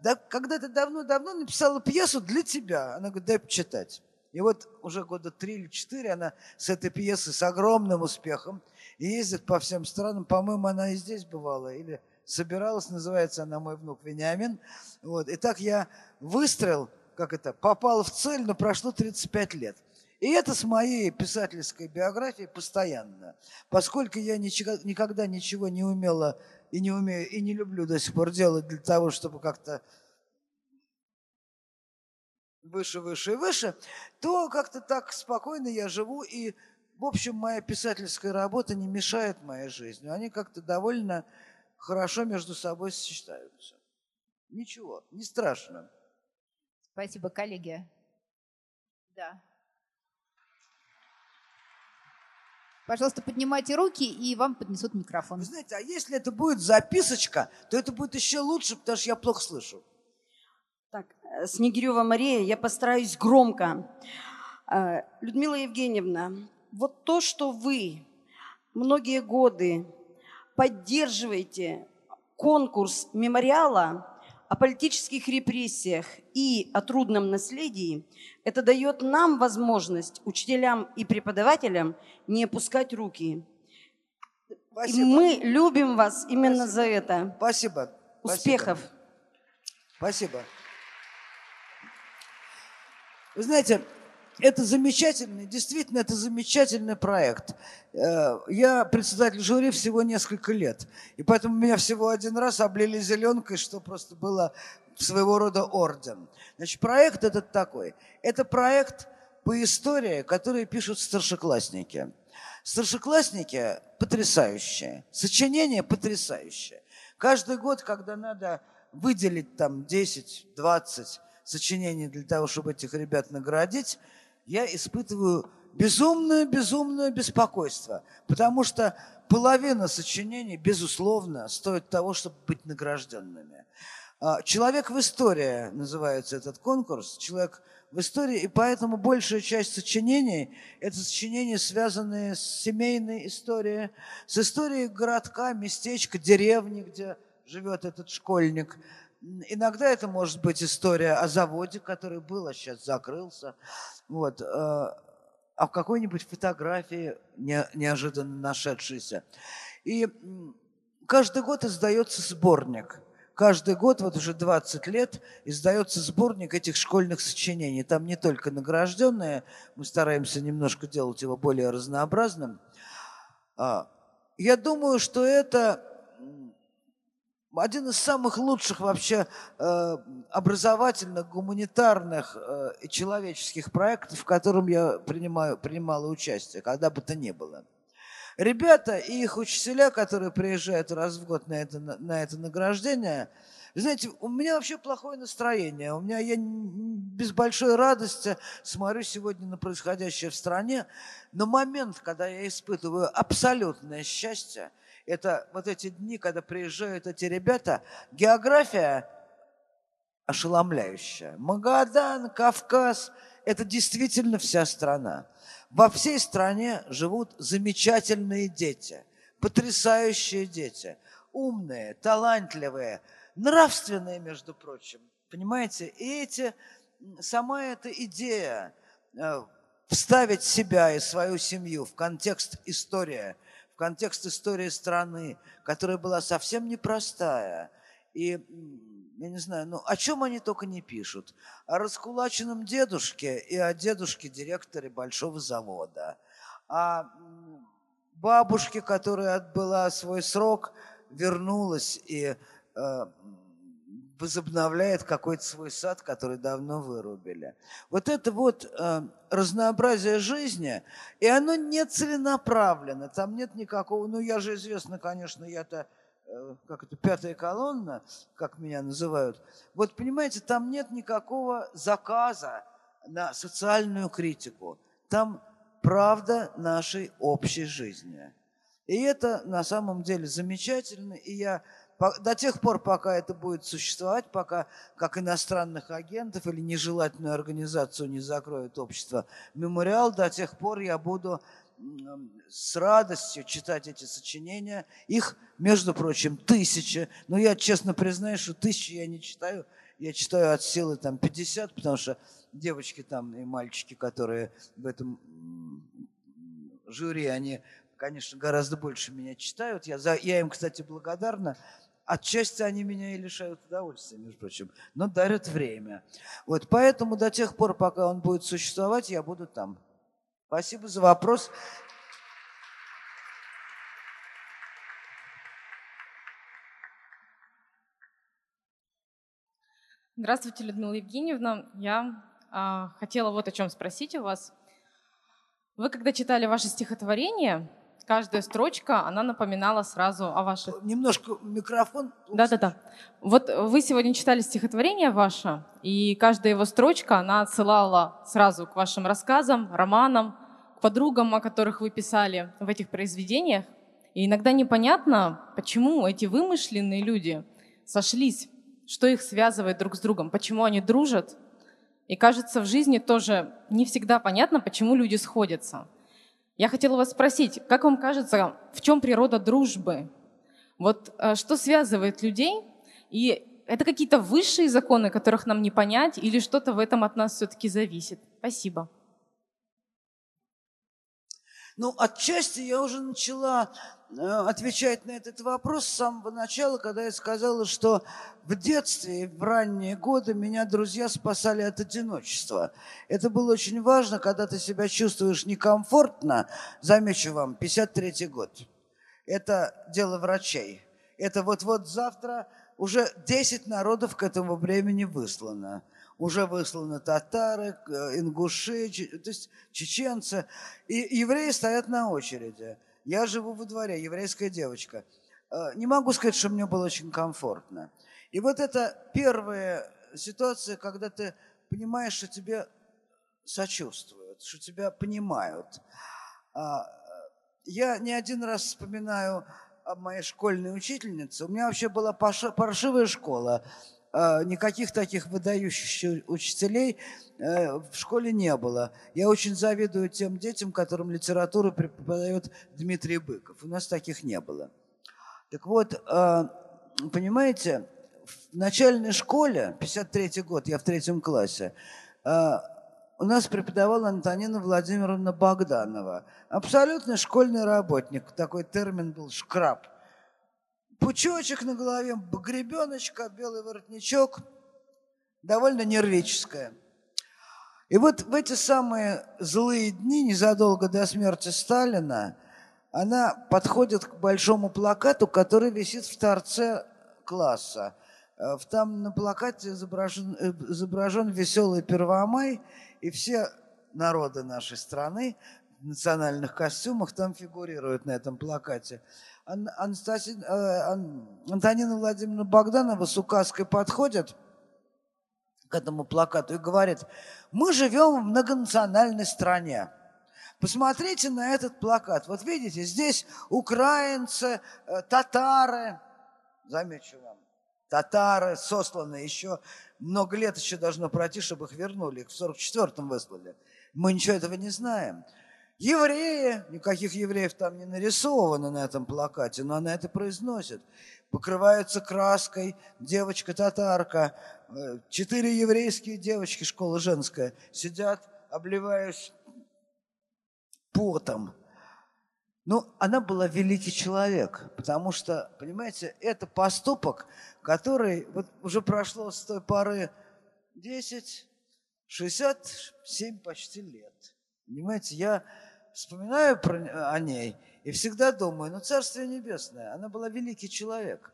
да, когда-то давно-давно написала пьесу для тебя. Она говорит, дай почитать. И вот уже года три или четыре она с этой пьесой с огромным успехом ездит по всем странам. По-моему, она и здесь бывала, или собиралась, называется она «Мой внук Вениамин». Вот. И так я выстрел, как это, попал в цель, но прошло 35 лет. И это с моей писательской биографией постоянно. Поскольку я никогда ничего не умела и не умею, и не люблю до сих пор делать для того, чтобы как-то выше, выше и выше, то как-то так спокойно я живу, и, в общем, моя писательская работа не мешает моей жизни. Они как-то довольно хорошо между собой сочетаются. Ничего, не страшно. Спасибо, коллеги. Да. Пожалуйста, поднимайте руки, и вам поднесут микрофон. Вы знаете, а если это будет записочка, то это будет еще лучше, потому что я плохо слышу. Так, э, Снегирева Мария, я постараюсь громко. Э, Людмила Евгеньевна, вот то, что вы многие годы поддерживаете конкурс мемориала о политических репрессиях и о трудном наследии, это дает нам возможность, учителям и преподавателям, не опускать руки. Спасибо. И мы любим вас именно Спасибо. за это. Спасибо. Успехов! Спасибо. Вы знаете, это замечательный, действительно, это замечательный проект. Э, Я председатель жюри всего несколько лет, и поэтому меня всего один раз облили зеленкой, что просто было своего рода орден. Значит, проект этот такой. Это проект по истории, который пишут старшеклассники. Старшеклассники потрясающие, сочинения потрясающие. Каждый год, когда надо выделить там 10-20 сочинений для того, чтобы этих ребят наградить, я испытываю безумное-безумное беспокойство, потому что половина сочинений, безусловно, стоит того, чтобы быть награжденными. А, «Человек в истории» называется этот конкурс, «Человек в истории», и поэтому большая часть сочинений – это сочинения, связанные с семейной историей, с историей городка, местечка, деревни, где живет этот школьник. Иногда это может быть история о заводе, который был, а сейчас закрылся. Вот. э, А в какой-нибудь фотографии не- неожиданно нашедшейся. И каждый год издается сборник. Каждый год, вот уже 20 лет, издается сборник этих школьных сочинений. Там не только награжденные, мы стараемся немножко делать его более разнообразным. А, Я думаю, что это один из самых лучших вообще э, образовательных, гуманитарных э, и человеческих проектов, в котором я принимаю, принимала участие, когда бы то ни было. Ребята и их учителя, которые приезжают раз в год на это, на на это награждение, знаете, у меня вообще плохое настроение. У меня я без большой радости смотрю сегодня на происходящее в стране. Но момент, когда я испытываю абсолютное счастье, это вот эти дни, когда приезжают эти ребята, география ошеломляющая. Магадан, Кавказ – это действительно вся страна. Во всей стране живут замечательные дети, потрясающие дети, умные, талантливые, нравственные, между прочим. Понимаете? И эти, сама эта идея э, вставить себя и свою семью в контекст истории, контекст истории страны, которая была совсем непростая. И, я не знаю, ну о чем они только не пишут. О раскулаченном дедушке и о дедушке-директоре большого завода. О бабушке, которая отбыла свой срок, вернулась и э, возобновляет какой-то свой сад, который давно вырубили. Вот это вот э, разнообразие жизни, и оно не целенаправленно, там нет никакого, ну я же известно, конечно, я-то, э, как это, пятая колонна, как меня называют, вот понимаете, там нет никакого заказа на социальную критику, там правда нашей общей жизни. И это на самом деле замечательно, и я до тех пор, пока это будет существовать, пока как иностранных агентов или нежелательную организацию не закроет общество мемориал, до тех пор я буду с радостью читать эти сочинения. Их, между прочим, тысячи. Но я честно признаюсь, что тысячи я не читаю. Я читаю от силы там 50, потому что девочки там и мальчики, которые в этом жюри, они, конечно, гораздо больше меня читают. Я, за, я им, кстати, благодарна. Отчасти они меня и лишают удовольствия, между прочим, но дарят время. Вот поэтому до тех пор, пока он будет существовать, я буду там. Спасибо за вопрос. Здравствуйте, Людмила Евгеньевна. Я а, хотела вот о чем спросить у вас. Вы когда читали ваше стихотворение, каждая строчка, она напоминала сразу о ваших... Немножко микрофон. Да-да-да. Вот вы сегодня читали стихотворение ваше, и каждая его строчка, она отсылала сразу к вашим рассказам, романам, к подругам, о которых вы писали в этих произведениях. И иногда непонятно, почему эти вымышленные люди сошлись, что их связывает друг с другом, почему они дружат. И кажется, в жизни тоже не всегда понятно, почему люди сходятся. Я хотела вас спросить, как вам кажется, в чем природа дружбы? Вот э, что связывает людей, и это какие-то высшие законы, которых нам не понять, или что-то в этом от нас все-таки зависит? Спасибо. Ну, отчасти я уже начала э, отвечать на этот вопрос с самого начала, когда я сказала, что в детстве в ранние годы меня друзья спасали от одиночества. Это было очень важно, когда ты себя чувствуешь некомфортно. Замечу вам, 53-й год. Это дело врачей. Это вот-вот завтра уже 10 народов к этому времени выслано уже высланы татары, э, ингуши, то есть чеченцы. И евреи стоят на очереди. Я живу во дворе, еврейская девочка. Э, не могу сказать, что мне было очень комфортно. И вот это первая ситуация, когда ты понимаешь, что тебе сочувствуют, что тебя понимают. А, я не один раз вспоминаю об моей школьной учительнице. У меня вообще была паршивая школа. А, никаких таких выдающихся учителей э, в школе не было. Я очень завидую тем детям, которым литературу преподает Дмитрий Быков. У нас таких не было. Так вот, а, понимаете, в начальной школе, 53 год, я в третьем классе, у нас преподавала Антонина Владимировна Богданова. Абсолютно школьный работник. Такой термин был «шкраб» пучочек на голове, гребеночка, белый воротничок, довольно нервическая. И вот в эти самые злые дни, незадолго до смерти Сталина, она подходит к большому плакату, который висит в торце класса. Э, там на плакате изображен, э, изображен веселый Первомай, и все народы нашей страны в национальных костюмах там фигурируют на этом плакате. Э, Антонина Владимировна Богданова с указкой подходит к этому плакату и говорит, мы живем в многонациональной стране. Посмотрите на этот плакат. Вот видите, здесь украинцы, э, татары, замечу вам, татары сосланы еще, много лет еще должно пройти, чтобы их вернули, их в 44-м выслали. Мы ничего этого не знаем. Евреи, никаких евреев там не нарисовано на этом плакате, но она это произносит. Покрываются краской, девочка-татарка, э, четыре еврейские девочки, школа женская, сидят, обливаясь потом. Ну, она была великий человек, потому что, понимаете, это поступок, который вот уже прошло с той поры 10, 67 почти лет. Понимаете, я вспоминаю про, о ней и всегда думаю, ну, Царствие Небесное, она была великий человек.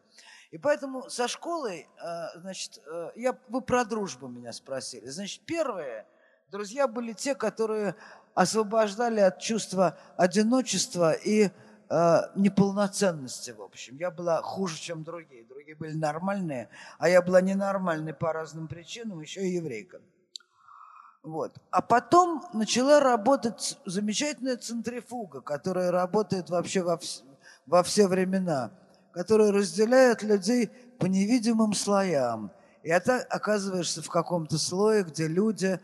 И поэтому со школой, э, значит, э, я, вы про дружбу меня спросили. Значит, первые друзья были те, которые освобождали от чувства одиночества и э, неполноценности, в общем. Я была хуже, чем другие. Другие были нормальные, а я была ненормальной по разным причинам, еще и еврейка. Вот. А потом начала работать замечательная центрифуга, которая работает вообще во, вс во все времена, которая разделяет людей по невидимым слоям. И это оказываешься в каком-то слое, где люди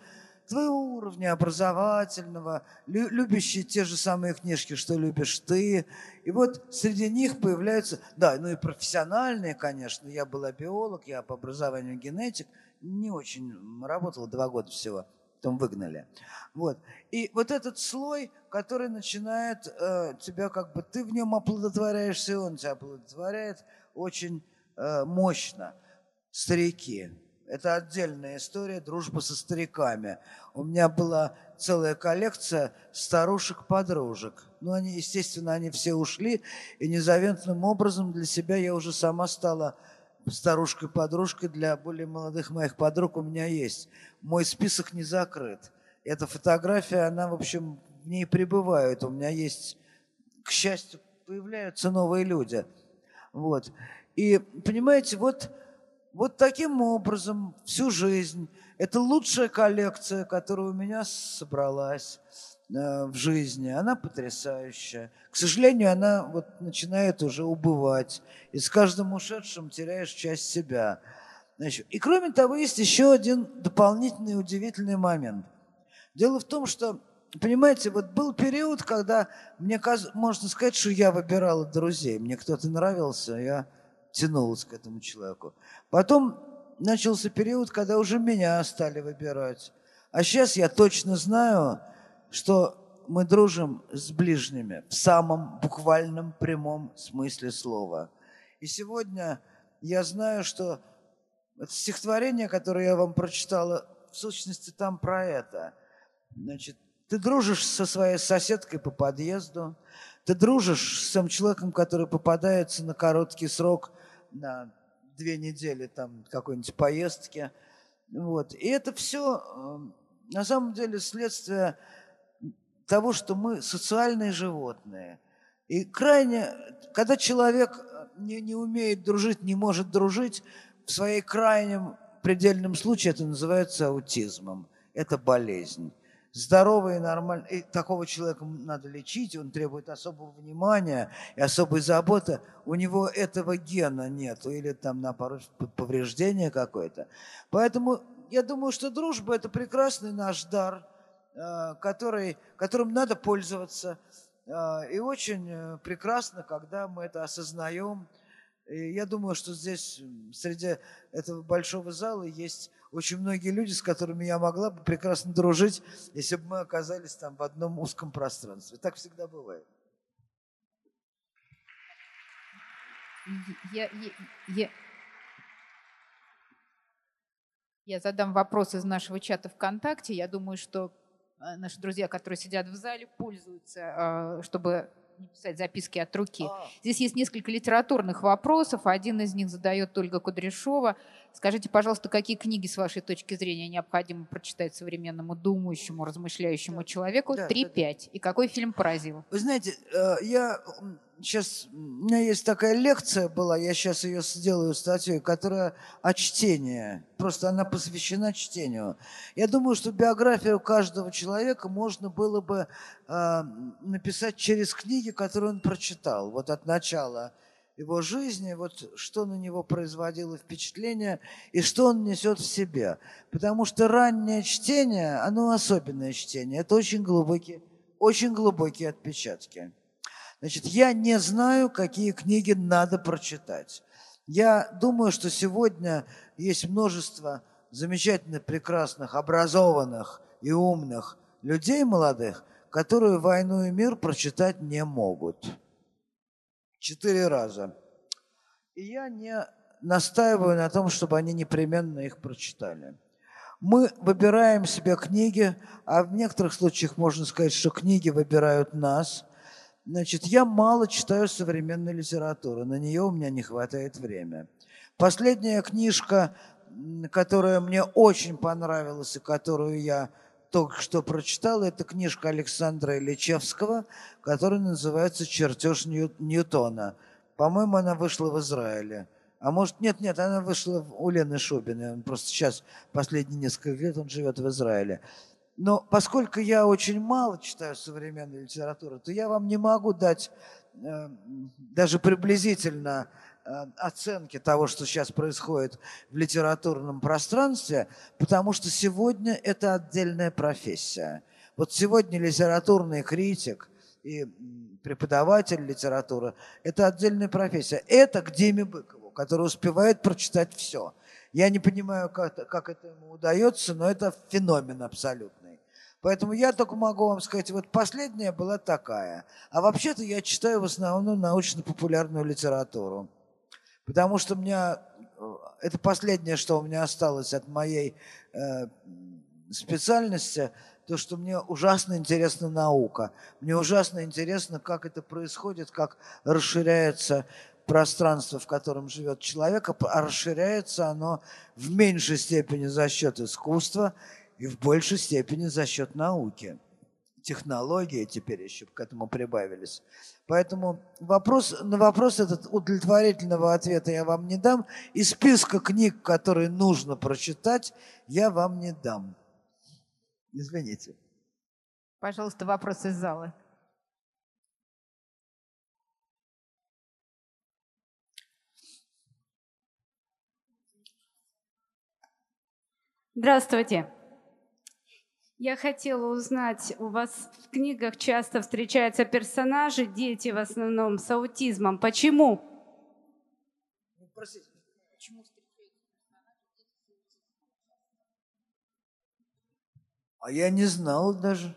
твоего уровня образовательного, лю любящие те же самые книжки, что любишь ты. И вот среди них появляются, да, ну и профессиональные, конечно. Я была биолог, я по образованию генетик, не очень работала два года всего потом выгнали. Вот. И вот этот слой, который начинает э, тебя как бы, ты в нем оплодотворяешься, и он тебя оплодотворяет очень э, мощно. Старики. Это отдельная история, дружба со стариками. У меня была целая коллекция старушек-подружек. Ну, они, естественно, они все ушли, и незаветным образом для себя я уже сама стала старушкой-подружкой для более молодых моих подруг у меня есть. Мой список не закрыт. Эта фотография, она, в общем, в ней пребывает. У меня есть, к счастью, появляются новые люди. Вот. И, понимаете, вот, вот таким образом всю жизнь. Это лучшая коллекция, которая у меня собралась. Э, в жизни, она потрясающая. К сожалению, она вот начинает уже убывать. И с каждым ушедшим теряешь часть себя. Значит, и кроме того, есть еще один дополнительный удивительный момент. Дело в том, что понимаете, вот был период, когда мне каз... можно сказать, что я выбирала друзей. Мне кто-то нравился, я тянулась к этому человеку. Потом начался период, когда уже меня стали выбирать. А сейчас я точно знаю, что мы дружим с ближними в самом буквальном прямом смысле слова. И сегодня я знаю, что это стихотворение, которое я вам прочитала, в сущности там про это. Значит, ты дружишь со своей соседкой по подъезду, ты дружишь с тем человеком, который попадается на короткий срок, на две недели там какой-нибудь поездки. Вот. И это все эм, на самом деле следствие того, что мы социальные животные. И крайне, когда человек не, не умеет дружить, не может дружить, в своей крайнем предельном случае это называется аутизмом. Это болезнь здоровый и нормальный. И такого человека надо лечить, он требует особого внимания и особой заботы. У него этого гена нет, или там, наоборот, повреждение какое-то. Поэтому я думаю, что дружба – это прекрасный наш дар, э, который, которым надо пользоваться. Э, и очень э, прекрасно, когда мы это осознаем. И я думаю, что здесь, среди этого большого зала, есть очень многие люди, с которыми я могла бы прекрасно дружить, если бы мы оказались там в одном узком пространстве. Так всегда бывает. Я, я, я, я задам вопрос из нашего чата ВКонтакте. Я думаю, что э, наши друзья, которые сидят в зале, пользуются, э, чтобы не писать записки от руки. А. Здесь есть несколько литературных вопросов. Один из них задает Ольга Кудряшова. Скажите, пожалуйста, какие книги, с вашей точки зрения, необходимо прочитать современному думающему, размышляющему человеку? Три-пять. Да, И какой фильм поразил? Вы знаете, э, я сейчас, у меня есть такая лекция была, я сейчас ее сделаю статью, которая о чтении. Просто она посвящена чтению. Я думаю, что биографию каждого человека можно было бы э, написать через книги, которые он прочитал. Вот от начала его жизни, вот что на него производило впечатление и что он несет в себе. Потому что раннее чтение, оно особенное чтение. Это очень глубокие, очень глубокие отпечатки. Значит, я не знаю, какие книги надо прочитать. Я думаю, что сегодня есть множество замечательных, прекрасных, образованных и умных людей молодых, которые «Войну и мир» прочитать не могут. Четыре раза. И я не настаиваю на том, чтобы они непременно их прочитали. Мы выбираем себе книги, а в некоторых случаях можно сказать, что книги выбирают нас. Значит, я мало читаю современной литературы, на нее у меня не хватает времени. Последняя книжка, которая мне очень понравилась и которую я только что прочитал, это книжка Александра Ильичевского, которая называется «Чертеж Ньютона». По-моему, она вышла в Израиле. А может, нет, нет, она вышла у Лены Шубиной. Он просто сейчас, последние несколько лет, он живет в Израиле. Но поскольку я очень мало читаю современной литературы, то я вам не могу дать э, даже приблизительно Э, оценки того, что сейчас происходит в литературном пространстве, потому что сегодня это отдельная профессия. Вот сегодня литературный критик и преподаватель литературы – это отдельная профессия. Это к Диме Быкову, который успевает прочитать все. Я не понимаю, как, как это ему удается, но это феномен абсолютный. Поэтому я только могу вам сказать, вот последняя была такая. А вообще-то я читаю в основном научно-популярную литературу. Потому что у меня э, это последнее, что у меня осталось от моей э, специальности, то, что мне ужасно интересна наука. Мне ужасно интересно, как это происходит, как расширяется пространство, в котором живет человек, а расширяется оно в меньшей степени за счет искусства и в большей степени за счет науки технологии теперь еще к этому прибавились. Поэтому вопрос, на вопрос этот удовлетворительного ответа я вам не дам. И списка книг, которые нужно прочитать, я вам не дам. Извините. Пожалуйста, вопрос из зала. Здравствуйте. Я хотела узнать, у вас в книгах часто встречаются персонажи, дети в основном с аутизмом. Почему? Простите. А я не знал даже.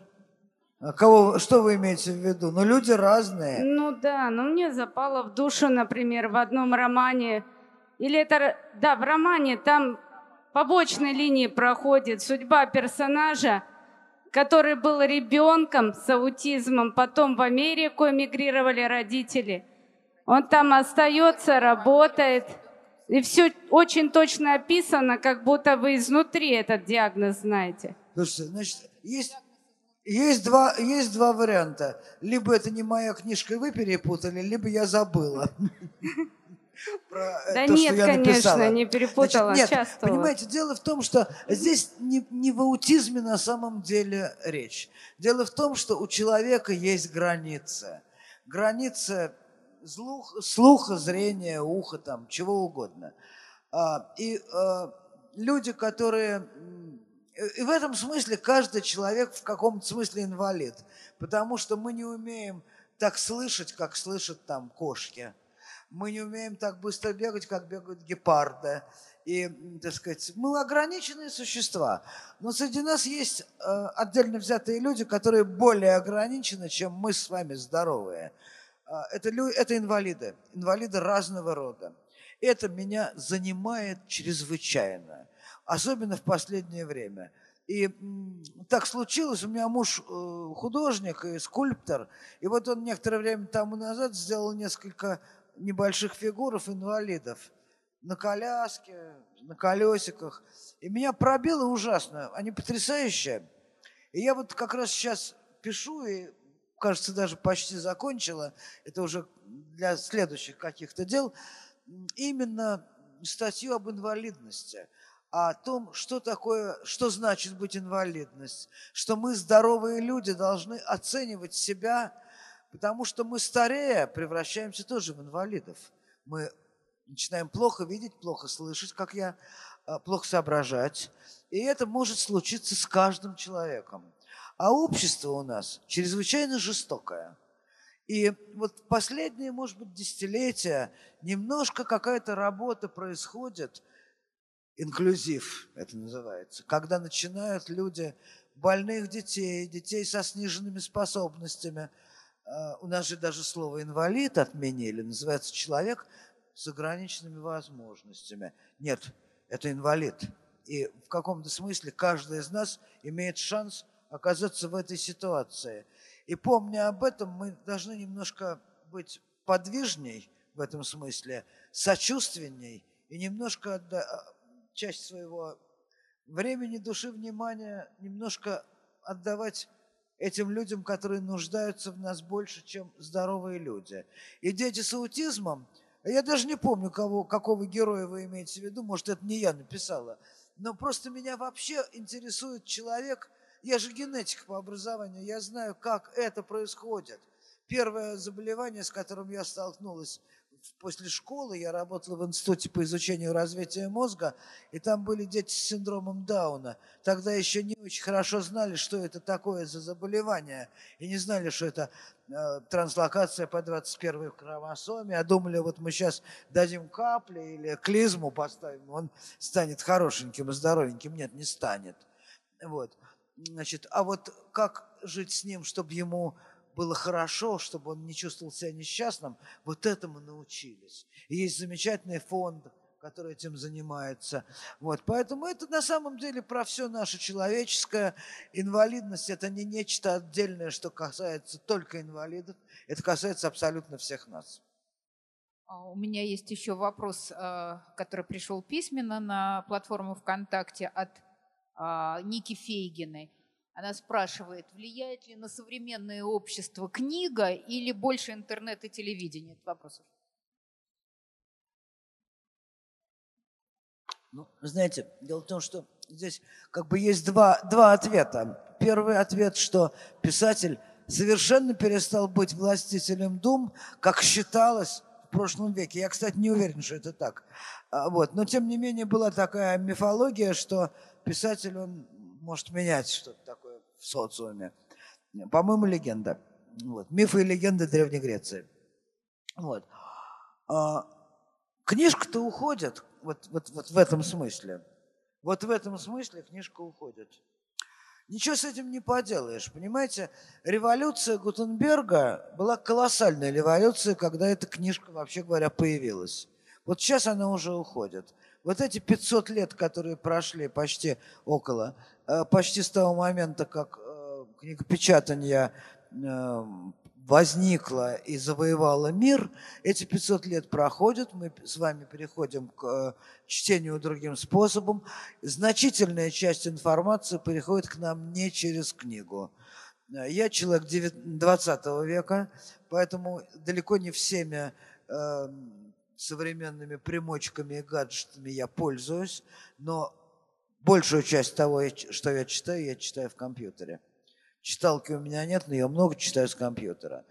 А кого, что вы имеете в виду? Ну, люди разные. Ну да, но мне запало в душу, например, в одном романе, или это, да, в романе там побочной линии проходит судьба персонажа, который был ребенком с аутизмом, потом в Америку эмигрировали родители. Он там остается, работает, и все очень точно описано, как будто вы изнутри этот диагноз знаете. Слушайте, значит, есть, есть, два, есть два варианта. Либо это не моя книжка, вы перепутали, либо я забыла. Про э, да то, нет, что я конечно, написала. не перепутала, Значит, нет, Понимаете, дело в том, что здесь не, не в аутизме на самом деле речь. Дело в том, что у человека есть граница. Граница слух, слуха, зрения, уха, там, чего угодно. А, и а, люди, которые и в этом смысле каждый человек в каком-то смысле инвалид, потому что мы не умеем так слышать, как слышат там кошки. Мы не умеем так быстро бегать, как бегают гепарды. И, так сказать, мы ограниченные существа. Но среди нас есть э, отдельно взятые люди, которые более ограничены, чем мы с вами здоровые. Э, это, это инвалиды, инвалиды разного рода. Это меня занимает чрезвычайно особенно в последнее время. И так случилось, у меня муж э, художник и скульптор, и вот он некоторое время тому назад сделал несколько небольших фигуров инвалидов. На коляске, на колесиках. И меня пробило ужасно, они потрясающие. И я вот как раз сейчас пишу, и, кажется, даже почти закончила, это уже для следующих каких-то дел, именно статью об инвалидности – о том, что такое, что значит быть инвалидность, что мы, здоровые люди, должны оценивать себя, потому что мы старея превращаемся тоже в инвалидов. Мы начинаем плохо видеть, плохо слышать, как я, а, плохо соображать. И это может случиться с каждым человеком. А общество у нас чрезвычайно жестокое. И вот последние, может быть, десятилетия немножко какая-то работа происходит – инклюзив это называется, когда начинают люди больных детей, детей со сниженными способностями, у нас же даже слово инвалид отменили, называется человек с ограниченными возможностями. Нет, это инвалид. И в каком-то смысле каждый из нас имеет шанс оказаться в этой ситуации. И помня об этом, мы должны немножко быть подвижней в этом смысле, сочувственней и немножко часть своего времени, души, внимания немножко отдавать этим людям, которые нуждаются в нас больше, чем здоровые люди. И дети с аутизмом, я даже не помню, кого, какого героя вы имеете в виду, может, это не я написала, но просто меня вообще интересует человек, я же генетик по образованию, я знаю, как это происходит. Первое заболевание, с которым я столкнулась после школы я работал в институте по изучению развития мозга, и там были дети с синдромом Дауна. Тогда еще не очень хорошо знали, что это такое за заболевание, и не знали, что это э, транслокация по 21 хромосоме, а думали, вот мы сейчас дадим капли или клизму поставим, он станет хорошеньким и здоровеньким. Нет, не станет. Вот. Значит, а вот как жить с ним, чтобы ему было хорошо, чтобы он не чувствовал себя несчастным, вот этому научились. И есть замечательный фонд, который этим занимается. Вот, поэтому это на самом деле про все наше человеческое. Инвалидность – это не нечто отдельное, что касается только инвалидов, это касается абсолютно всех нас. А у меня есть еще вопрос, э, который пришел письменно на платформу ВКонтакте от а, Ники Фейгиной. Она спрашивает, влияет ли на современное общество книга или больше интернет и телевидение? Это вопрос. Ну, знаете, дело в том, что здесь как бы есть два, два ответа. Первый ответ, что писатель совершенно перестал быть властителем дум, как считалось в прошлом веке. Я, кстати, не уверен, что это так. А, вот. Но, тем не менее, была такая мифология, что писатель, он может менять что-то такое социуме. По-моему, легенда. Вот. Мифы и легенды Древней Греции. Вот. А, книжка-то уходит вот, вот, вот в этом смысле. Вот в этом смысле книжка уходит. Ничего с этим не поделаешь, понимаете? Революция Гутенберга была колоссальная революция, когда эта книжка, вообще говоря, появилась. Вот сейчас она уже уходит. Вот эти 500 лет, которые прошли почти около, э, почти с того момента, как э, книгопечатание э, возникла и завоевала мир, эти 500 лет проходят, мы с вами переходим к чтению другим способом. Значительная часть информации приходит к нам не через книгу. Я человек 20 века, поэтому далеко не всеми современными примочками и гаджетами я пользуюсь, но большую часть того, что я читаю, я читаю в компьютере. Читалки у меня нет, но я много читаю с компьютера.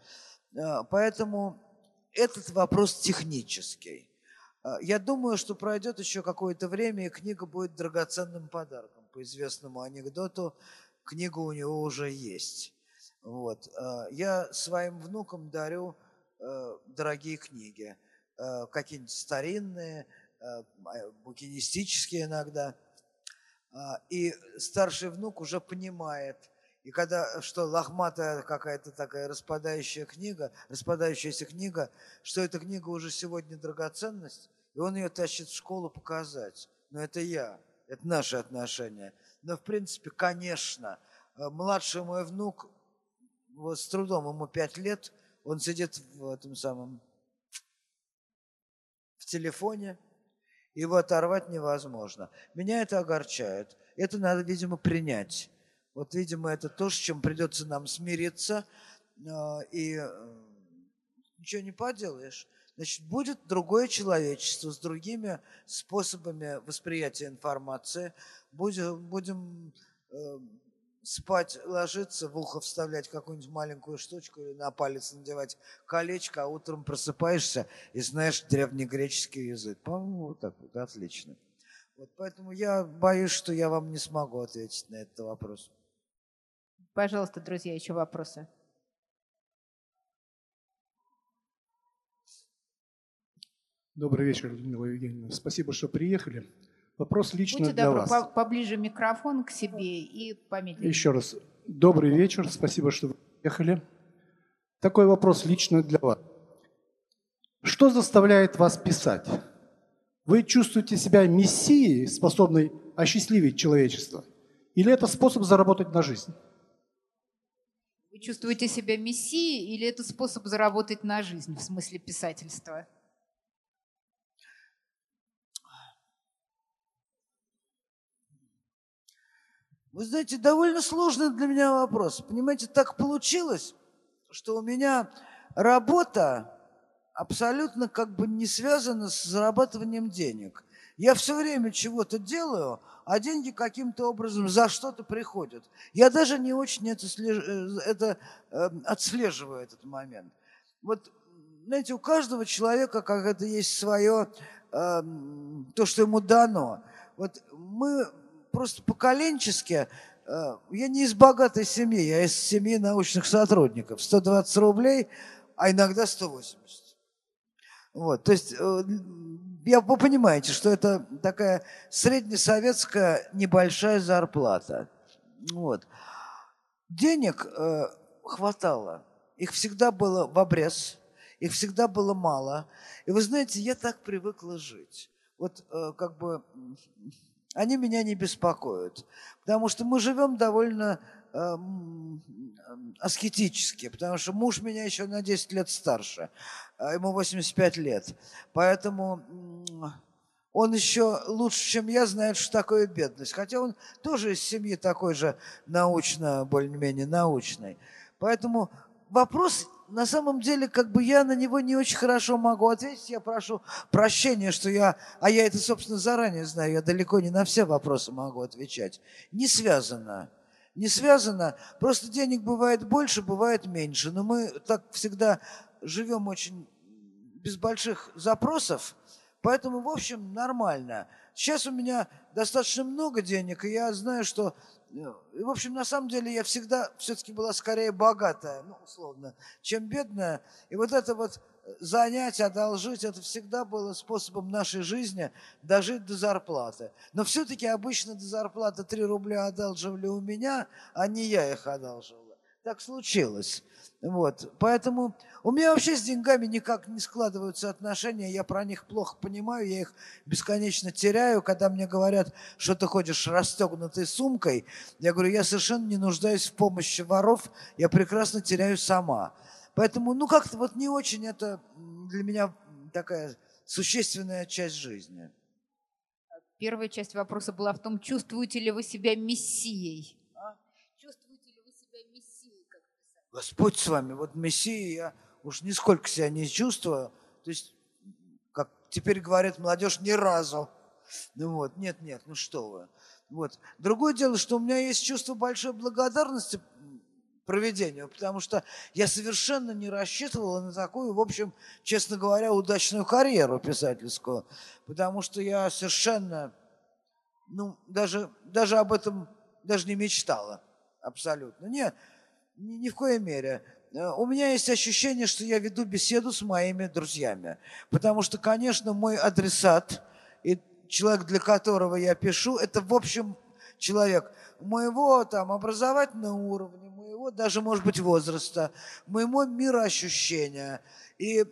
А, поэтому этот вопрос технический. А, я думаю, что пройдет еще какое-то время, и книга будет драгоценным подарком. По известному анекдоту, книга у него уже есть. Вот. А, я своим внукам дарю дорогие книги. Какие-нибудь старинные, букинистические иногда. И старший внук уже понимает – и когда, что лохматая какая-то такая распадающая книга, распадающаяся книга, что эта книга уже сегодня драгоценность, и он ее тащит в школу показать. Но это я, это наши отношения. Но, в принципе, конечно, э, младший мой внук, вот с трудом ему пять лет, он сидит в этом самом, телефоне, его оторвать невозможно. Меня это огорчает. Это надо, видимо, принять. Вот, видимо, это то, с чем придется нам смириться, а, и э, ничего не поделаешь. Значит, будет другое человечество с другими способами восприятия информации. Будем, будем э, спать, ложиться, в ухо вставлять какую-нибудь маленькую штучку или на палец надевать колечко, а утром просыпаешься и знаешь древнегреческий язык. По-моему, вот так вот, отлично. Вот поэтому я боюсь, что я вам не смогу ответить на этот вопрос. Пожалуйста, друзья, еще вопросы. Добрый вечер, Людмила Евгеньевна. Спасибо, что приехали. Вопрос лично Будьте для добры, вас. По поближе микрофон к себе и помедленнее. Еще раз. Добрый вечер. Спасибо, что вы приехали. Такой вопрос лично для вас. Что заставляет вас писать? Вы чувствуете себя мессией, способной осчастливить человечество? Или это способ заработать на жизнь? Вы чувствуете себя мессией или это способ заработать на жизнь в смысле писательства? Вы знаете, довольно сложный для меня вопрос. Понимаете, так получилось, что у меня работа абсолютно как бы не связана с зарабатыванием денег. Я все время чего-то делаю – а деньги каким-то образом за что-то приходят. Я даже не очень это, э, это э, отслеживаю, этот момент. Вот, знаете, у каждого человека как это есть свое, э, то, что ему дано. Вот мы просто поколенчески, э, я не из богатой семьи, я из семьи научных сотрудников. 120 рублей, а иногда 180. Вот, то есть э, я, вы понимаете, что это такая среднесоветская небольшая зарплата. Вот. Денег э, хватало. Их всегда было в обрез, их всегда было мало. И вы знаете, я так привыкла жить. Вот э, как бы они меня не беспокоят. Потому что мы живем довольно э, аскетически, потому что муж меня еще на 10 лет старше, а ему 85 лет. Поэтому он еще лучше, чем я, знает, что такое бедность. Хотя он тоже из семьи такой же научно, более-менее научной. Поэтому вопрос на самом деле, как бы я на него не очень хорошо могу ответить. Я прошу прощения, что я, а я это, собственно, заранее знаю, я далеко не на все вопросы могу отвечать. Не связано не связано. Просто денег бывает больше, бывает меньше. Но мы так всегда живем очень без больших запросов, поэтому, в общем, нормально. Сейчас у меня достаточно много денег, и я знаю, что И, в общем, на самом деле я всегда все-таки была скорее богатая, ну, условно, чем бедная. И вот это вот занять, одолжить, это всегда было способом нашей жизни дожить до зарплаты. Но все-таки обычно до зарплаты 3 рубля одалживали у меня, а не я их одалживала. Так случилось. Вот. Поэтому у меня вообще с деньгами никак не складываются отношения, я про них плохо понимаю, я их бесконечно теряю. Когда мне говорят, что ты ходишь расстегнутой сумкой, я говорю, я совершенно не нуждаюсь в помощи воров, я прекрасно теряю сама. Поэтому, ну, как-то вот не очень это для меня такая существенная часть жизни. Первая часть вопроса была в том, чувствуете ли вы себя мессией? А? Чувствуете ли вы себя мессией, как писать? Господь с вами, вот мессией я уж нисколько себя не чувствую. То есть, как теперь говорят молодежь, ни разу. Ну вот, нет, нет, ну что вы. Вот. Другое дело, что у меня есть чувство большой благодарности проведению, потому что я совершенно не рассчитывала на такую, в общем, честно говоря, удачную карьеру писательскую, потому что я совершенно, ну, даже, даже об этом даже не мечтала абсолютно. Нет, ни, ни в коей мере. Э, у меня есть ощущение, что я веду беседу с моими друзьями, потому что, конечно, мой адресат и человек, для которого я пишу, это, в общем, человек моего там образовательного уровня, моего даже, может быть, возраста, моему мироощущения. И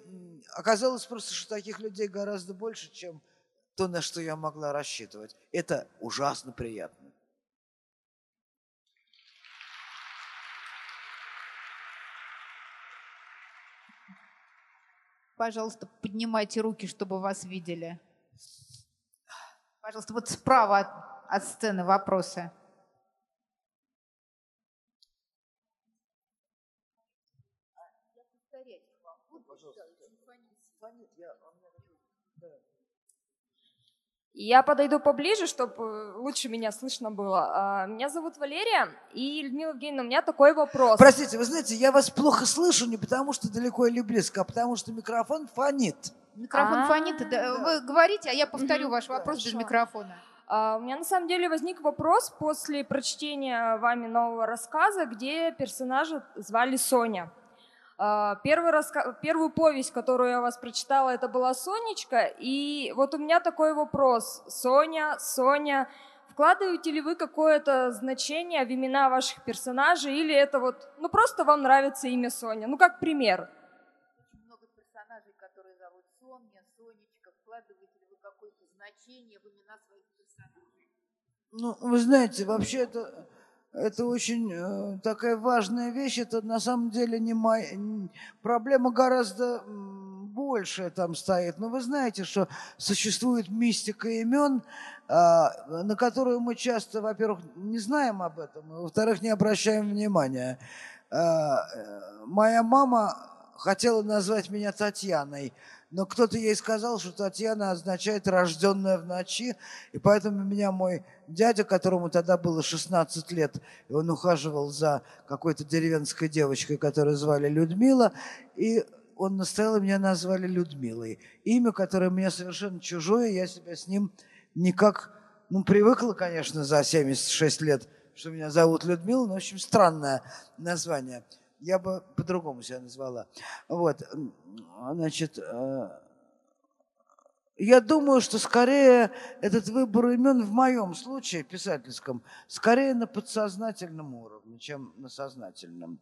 оказалось просто, что таких людей гораздо больше, чем то, на что я могла рассчитывать. Это ужасно приятно. Пожалуйста, поднимайте руки, чтобы вас видели. Пожалуйста, вот справа от, от сцены вопросы. Я подойду поближе, чтобы лучше меня слышно было. А, меня зовут Валерия, и, Людмила Евгеньевна, у меня такой вопрос. Простите, вы знаете, я вас плохо слышу не потому, что далеко или близко, а потому что микрофон фонит. Микрофон А-а-а. фонит. Вы говорите, а я повторю ваш вопрос без микрофона. А, у меня на самом деле возник вопрос после прочтения вами нового рассказа, где персонажа звали Соня. А, первый раска... Первую повесть, которую я у вас прочитала, это была «Сонечка». И вот у меня такой вопрос. Соня, Соня, вкладываете ли вы какое-то значение в имена ваших персонажей? Или это вот, ну просто вам нравится имя Соня? Ну как пример. Очень много персонажей, которые зовут Соня, Сонечка. Вкладываете ли вы какое-то значение в имена своих персонажей? Ну, вы знаете, вообще это это очень э, такая важная вещь. Это на самом деле не моя... Проблема гораздо большая там стоит. Но вы знаете, что существует мистика имен, а, на которую мы часто, во-первых, не знаем об этом, во-вторых, не обращаем внимания. А, э, моя мама хотела назвать меня Татьяной – но кто-то ей сказал, что Татьяна означает «рожденная в ночи», и поэтому меня мой дядя, которому тогда было 16 лет, и он ухаживал за какой-то деревенской девочкой, которую звали Людмила, и он настоял, и меня назвали Людмилой. Имя, которое мне совершенно чужое, я себя с ним никак, ну, привыкла, конечно, за 76 лет, что меня зовут Людмила, но, в общем, странное название – я бы по-другому себя назвала. Вот, значит, э, я думаю, что скорее этот выбор имен в моем случае, писательском, скорее на подсознательном уровне, чем на сознательном.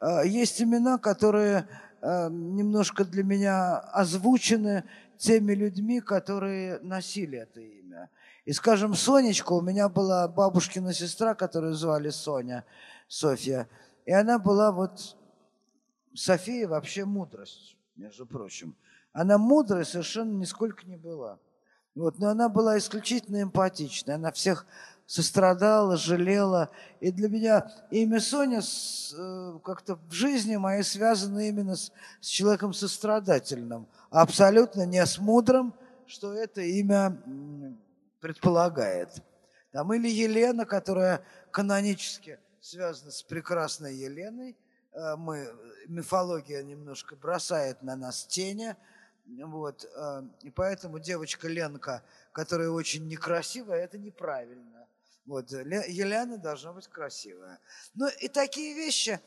Э, есть имена, которые э, немножко для меня озвучены теми людьми, которые носили это имя. И, скажем, Сонечка, у меня была бабушкина сестра, которую звали Соня, Софья – и она была вот... София вообще мудрость, между прочим. Она мудрой совершенно нисколько не была. Вот, но она была исключительно эмпатичной. Она всех сострадала, жалела. И для меня имя Соня э, как-то в жизни моей связано именно с, с человеком сострадательным, абсолютно не с мудрым, что это имя предполагает. Там или Елена, которая канонически связано с прекрасной Еленой. Э, мы, мифология немножко бросает на нас тени. Вот, э, и поэтому девочка Ленка, которая очень некрасивая, это неправильно. Вот, Ле- Елена должна быть красивая. Ну и такие вещи,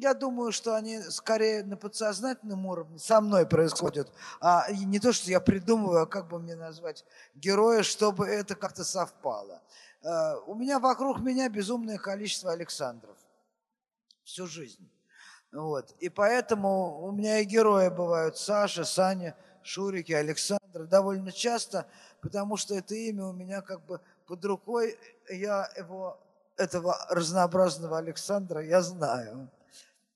я думаю, что они скорее на подсознательном уровне со мной происходят, а не то, что я придумываю, а как бы мне назвать героя, чтобы это как-то совпало. Э, У меня вокруг меня безумное количество Александров всю жизнь. Вот. И поэтому у меня и герои бывают Саша, Саня, Шурики, Александр довольно часто, потому что это имя у меня как бы под рукой, я его, этого разнообразного Александра, я знаю.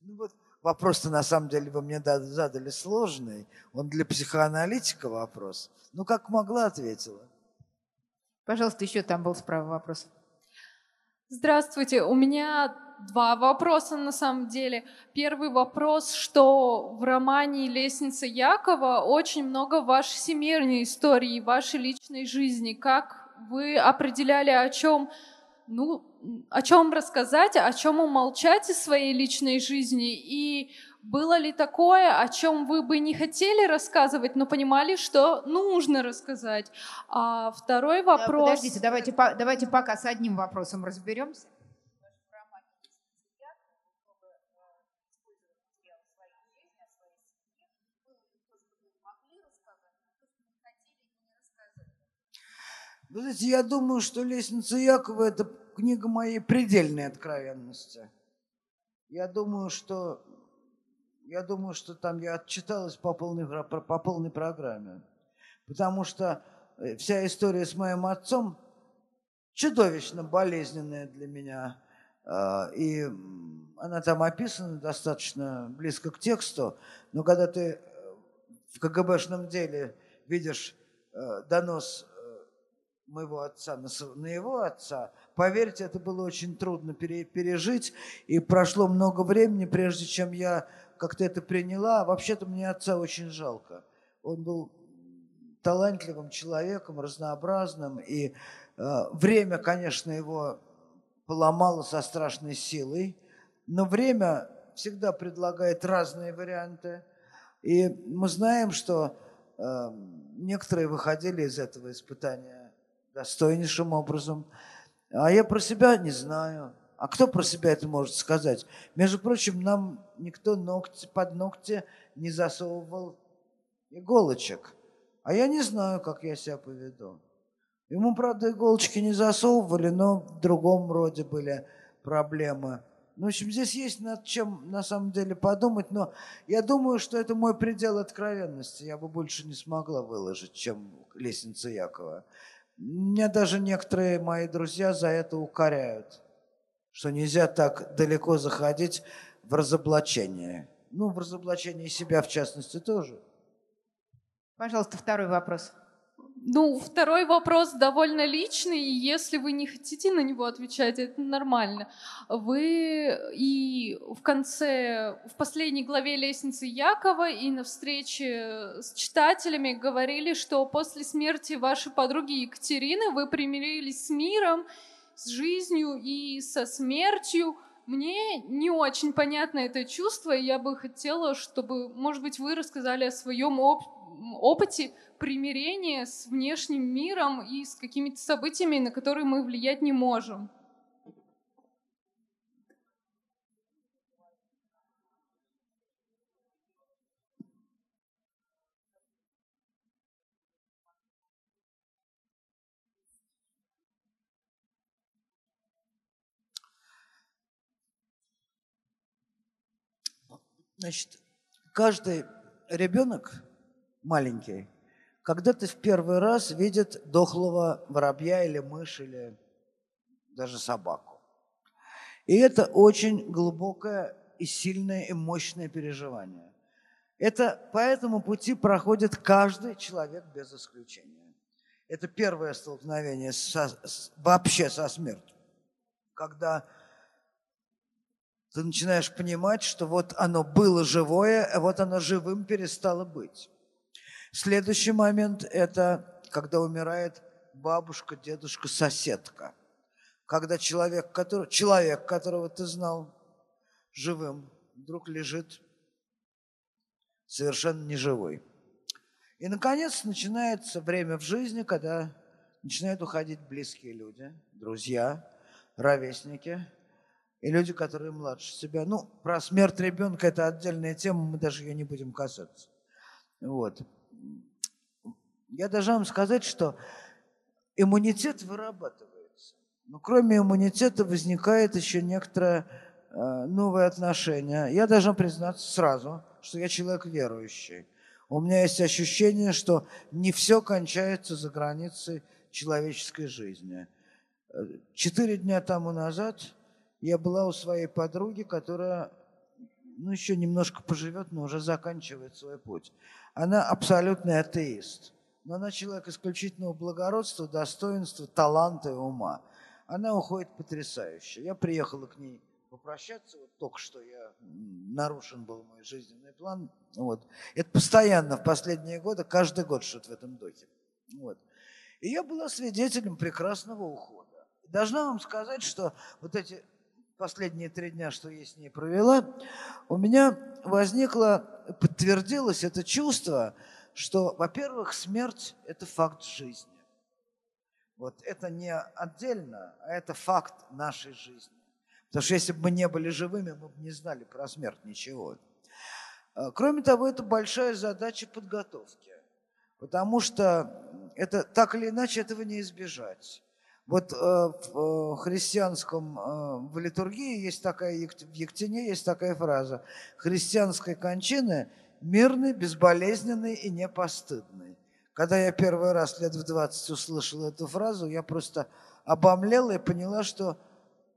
Ну вот вопрос-то на самом деле вы мне да- задали сложный, он для психоаналитика вопрос. Ну как могла, ответила. Пожалуйста, еще там был справа вопрос. Здравствуйте, у меня два вопроса на самом деле. Первый вопрос, что в романе «Лестница Якова» очень много вашей семейной истории, вашей личной жизни. Как вы определяли, о чем, ну, о чем рассказать, о чем умолчать из своей личной жизни? И было ли такое, о чем вы бы не хотели рассказывать, но понимали, что нужно рассказать? А второй Да, вопрос... Подождите, давайте, по- давайте пока с одним вопросом разберемся. Вы знаете, я думаю, что «Лестница Якова» – это книга моей предельной откровенности. Я думаю, что, я думаю, что там я отчиталась по полной, по полной программе. Потому что э, вся история с моим отцом чудовищно болезненная для меня. А, И она там описана достаточно близко к тексту. Но когда ты э, в КГБшном деле видишь э, донос моего отца на, его отца, поверьте, это было очень трудно пере- пережить, и прошло много времени, прежде чем я как-то это приняла. Вообще-то мне отца очень жалко. Он был талантливым человеком, разнообразным, и э, время, конечно, его поломало со страшной силой, но время всегда предлагает разные варианты. И мы знаем, что э, некоторые выходили из этого испытания достойнейшим образом. А я про себя не знаю. А кто про себя это может сказать? Между прочим, нам никто ногти, под ногти не засовывал иголочек. А я не знаю, как я себя поведу. Ему, правда, иголочки не засовывали, но в другом роде были проблемы. Ну, в общем, здесь есть над чем на самом деле подумать, но я думаю, что это мой предел откровенности. Я бы больше не смогла выложить, чем лестница Якова. Меня даже некоторые мои друзья за это укоряют, что нельзя так далеко заходить в разоблачение. Ну, в разоблачение себя, в частности, тоже. Пожалуйста, второй вопрос. Ну, второй вопрос довольно личный, и если вы не хотите на него отвечать, это нормально. Вы и в конце, в последней главе «Лестницы Якова» и на встрече с читателями говорили, что после смерти вашей подруги Екатерины вы примирились с миром, с жизнью и со смертью. Мне не очень понятно это чувство, и я бы хотела, чтобы, может быть, вы рассказали о своем оп- опыте примирения с внешним миром и с какими-то событиями, на которые мы влиять не можем. Значит, каждый ребенок маленький когда-то в первый раз видит дохлого воробья или мышь, или даже собаку. И это очень глубокое и сильное и мощное переживание. Это по этому пути проходит каждый человек без исключения. Это первое столкновение со- с- вообще со смертью. Когда ты начинаешь понимать, что вот оно было живое, а вот оно живым перестало быть. Следующий момент – это когда умирает бабушка, дедушка, соседка. Когда человек, который, человек, которого ты знал живым, вдруг лежит совершенно неживой. И, наконец, начинается время в жизни, когда начинают уходить близкие люди, друзья, ровесники и люди, которые младше себя. Ну, про смерть ребенка это отдельная тема, мы даже ее не будем касаться. Вот. Я должен вам сказать, что иммунитет вырабатывается. Но кроме иммунитета возникает еще некоторое э, новое отношение. Я должен признаться сразу, что я человек верующий. У меня есть ощущение, что не все кончается за границей человеческой жизни. Четыре дня тому назад я была у своей подруги, которая ну, еще немножко поживет, но уже заканчивает свой путь. Она абсолютный атеист. Но она человек исключительного благородства, достоинства, таланта и ума. Она уходит потрясающе. Я приехала к ней попрощаться. Вот только что я нарушен был мой жизненный план. Вот. Это постоянно в последние годы, каждый год что-то в этом духе. Вот. И я была свидетелем прекрасного ухода. Должна вам сказать, что вот эти последние три дня, что я с ней провела, у меня возникло, подтвердилось это чувство, что, во-первых, смерть – это факт жизни. Вот это не отдельно, а это факт нашей жизни. Потому что если бы мы не были живыми, мы бы не знали про смерть ничего. А, кроме того, это большая задача подготовки, потому что это так или иначе этого не избежать. Вот э, в э, христианском, э, в литургии есть такая, в Ектине есть такая фраза «Христианской кончины мирный, безболезненный и непостыдный». Когда я первый раз лет в 20 услышал эту фразу, я просто обомлела и поняла, что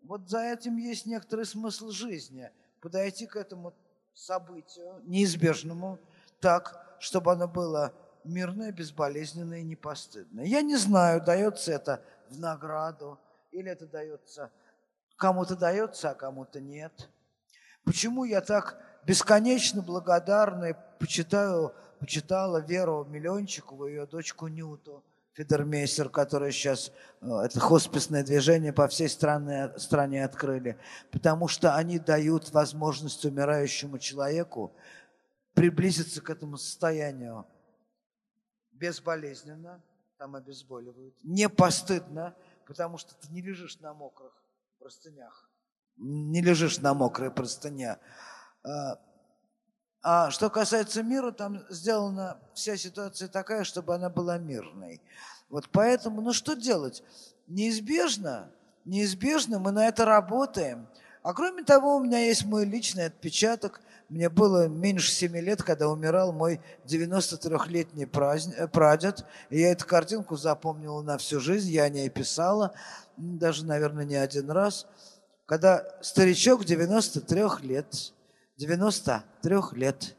вот за этим есть некоторый смысл жизни. Подойти к этому событию, неизбежному, так, чтобы оно было мирное, безболезненное и непостыдное. Я не знаю, дается это в награду, или это дается, кому-то дается, а кому-то нет. Почему я так бесконечно благодарна и почитаю, почитала Веру Миллиончикову, ее дочку Нюту, Федермейстер, который сейчас, э, это хосписное движение по всей стране, стране открыли, потому что они дают возможность умирающему человеку приблизиться к этому состоянию безболезненно, там обезболивают, не постыдно, потому что ты не лежишь на мокрых простынях, не лежишь на мокрой простыне. А, а что касается мира, там сделана вся ситуация такая, чтобы она была мирной. Вот поэтому, ну что делать? Неизбежно, неизбежно мы на это работаем. А кроме того, у меня есть мой личный отпечаток. Мне было меньше семи лет, когда умирал мой 93-летний э, прадед. И я эту картинку запомнила на всю жизнь, я о ней писала, даже, наверное, не один раз. Когда старичок 93 лет 93 лет,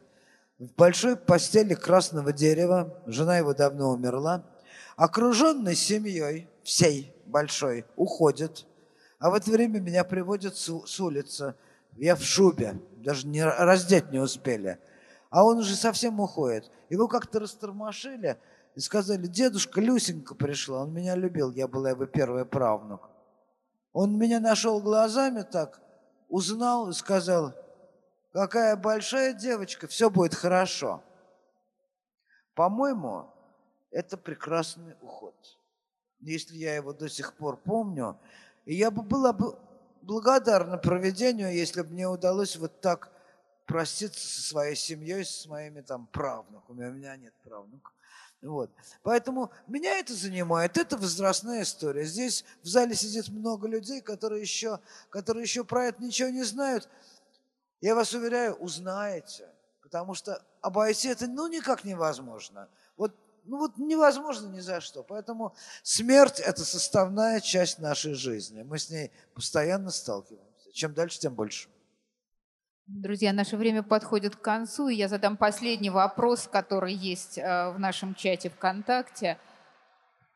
в большой постели красного дерева, жена его давно умерла, окруженный семьей, всей большой, уходит. А в это время меня приводят с, с улицы. Я в шубе, даже не, раздеть не успели. А он уже совсем уходит. Его как-то растормошили и сказали, дедушка Люсенька пришла, он меня любил, я была его первый правнук. Он меня нашел глазами так, узнал и сказал, какая большая девочка, все будет хорошо. По-моему, это прекрасный уход. Если я его до сих пор помню, я бы была бы благодарна проведению, если бы мне удалось вот так проститься со своей семьей, со моими там правнуками. У меня нет правнуков. Вот. Поэтому меня это занимает, это возрастная история. Здесь в зале сидит много людей, которые еще, которые еще про это ничего не знают. Я вас уверяю, узнаете, потому что обойти это ну никак невозможно. Ну вот невозможно ни за что. Поэтому смерть – это составная часть нашей жизни. Мы с ней постоянно сталкиваемся. Чем дальше, тем больше. Друзья, наше время подходит к концу, и я задам последний вопрос, который есть э, в нашем чате ВКонтакте.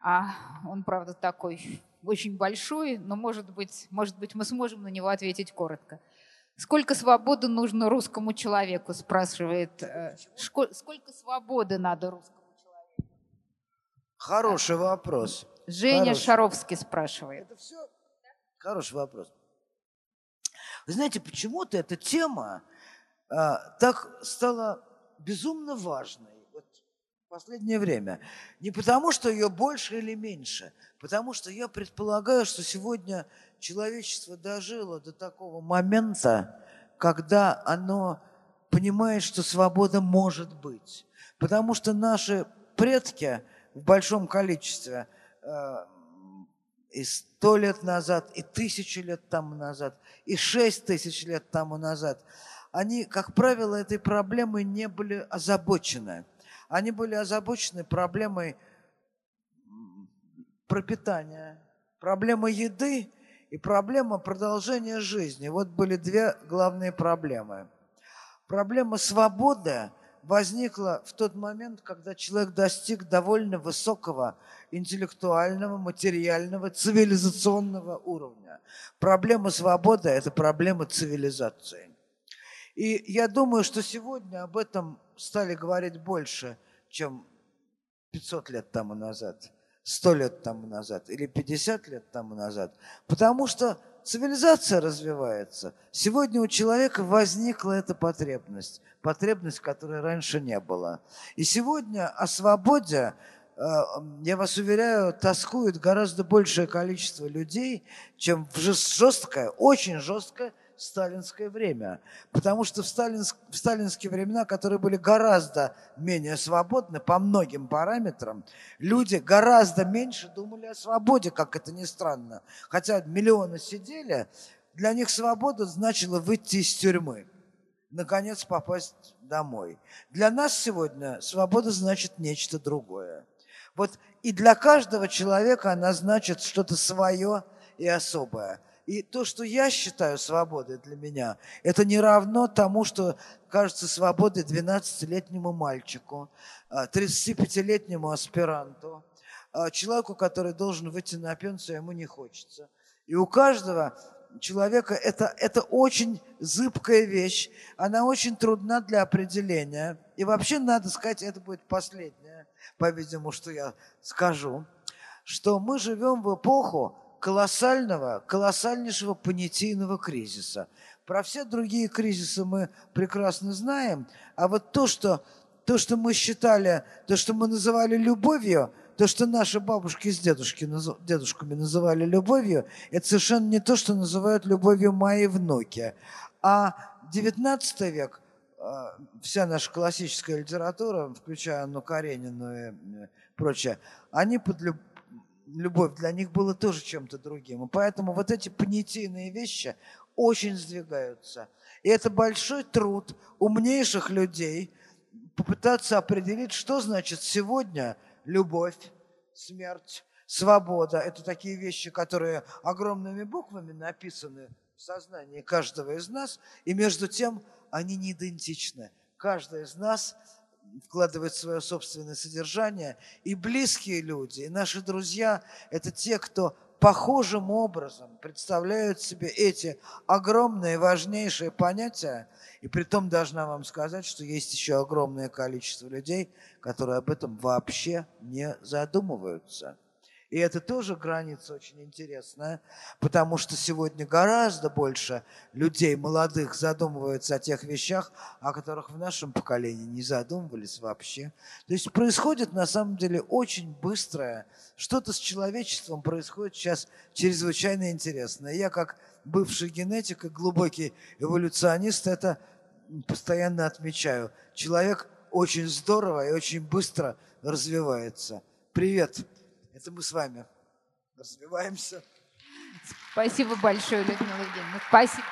А он, правда, такой очень большой, но, может быть, может быть, мы сможем на него ответить коротко. Сколько свободы нужно русскому человеку, спрашивает. Э, сколько свободы надо русскому? Хороший вопрос. Женя Хороший. Шаровский спрашивает. Это все хороший вопрос. Вы знаете, почему-то эта тема а, так стала безумно важной. Вот последнее время. Не потому, что ее больше или меньше, потому что я предполагаю, что сегодня человечество дожило до такого момента, когда оно понимает, что свобода может быть. Потому что наши предки в большом количестве э, и сто лет назад, и тысячу лет тому назад, и шесть тысяч лет тому назад, они, как правило, этой проблемой не были озабочены. Они были озабочены проблемой пропитания, проблемой еды и проблема продолжения жизни. Вот были две главные проблемы. Проблема свободы возникла в тот момент, когда человек достиг довольно высокого интеллектуального, материального, цивилизационного уровня. Проблема свободы – это проблема цивилизации. И я думаю, что сегодня об этом стали говорить больше, чем 500 лет тому назад, 100 лет тому назад или 50 лет тому назад. Потому что цивилизация развивается. Сегодня у человека возникла эта потребность, потребность, которой раньше не было. И сегодня о свободе, э, я вас уверяю, тоскует гораздо большее количество людей, чем в жесткое, очень жесткое сталинское время. Потому что в, сталинск, в сталинские времена, которые были гораздо менее свободны по многим параметрам, люди гораздо меньше думали о свободе, как это ни странно. Хотя миллионы сидели, для них свобода значила выйти из тюрьмы, наконец попасть домой. Для нас сегодня свобода значит нечто другое. Вот и для каждого человека она значит что-то свое и особое – и то, что я считаю свободой для меня, это не равно тому, что кажется свободой 12-летнему мальчику, 35-летнему а, аспиранту, а, человеку, который должен выйти на пенсию, ему не хочется. И у каждого человека это, это очень зыбкая вещь, она очень трудна для определения. И вообще, надо сказать, это будет последнее, по-видимому, что я скажу, что мы живем в эпоху, колоссального, колоссальнейшего понятийного кризиса. Про все другие кризисы мы прекрасно знаем, а вот то, что, то, что мы считали, то, что мы называли любовью, то, что наши бабушки с дедушки, дедушками называли любовью, это совершенно не то, что называют любовью мои внуки. А XIX век, а, вся наша классическая литература, включая Анну Каренину и прочее, они под, любовь для них была тоже чем-то другим. И поэтому вот эти понятийные вещи очень сдвигаются. И это большой труд умнейших людей попытаться определить, что значит сегодня любовь, смерть, свобода. Это такие вещи, которые огромными буквами написаны в сознании каждого из нас, и между тем они не идентичны. Каждый из нас – вкладывает свое собственное содержание. И близкие люди, и наши друзья – это те, кто похожим образом представляют себе эти огромные, важнейшие понятия. И при том должна вам сказать, что есть еще огромное количество людей, которые об этом вообще не задумываются. И это тоже граница очень интересная, потому что сегодня гораздо больше людей молодых задумываются о тех вещах, о которых в нашем поколении не задумывались вообще. То есть происходит на самом деле очень быстрое, что-то с человечеством происходит сейчас чрезвычайно интересное. Я как бывший генетик и глубокий эволюционист это постоянно отмечаю. Человек очень здорово и очень быстро развивается. Привет! Это мы с вами развиваемся. Спасибо большое, Людмила Евгеньевна. Спасибо.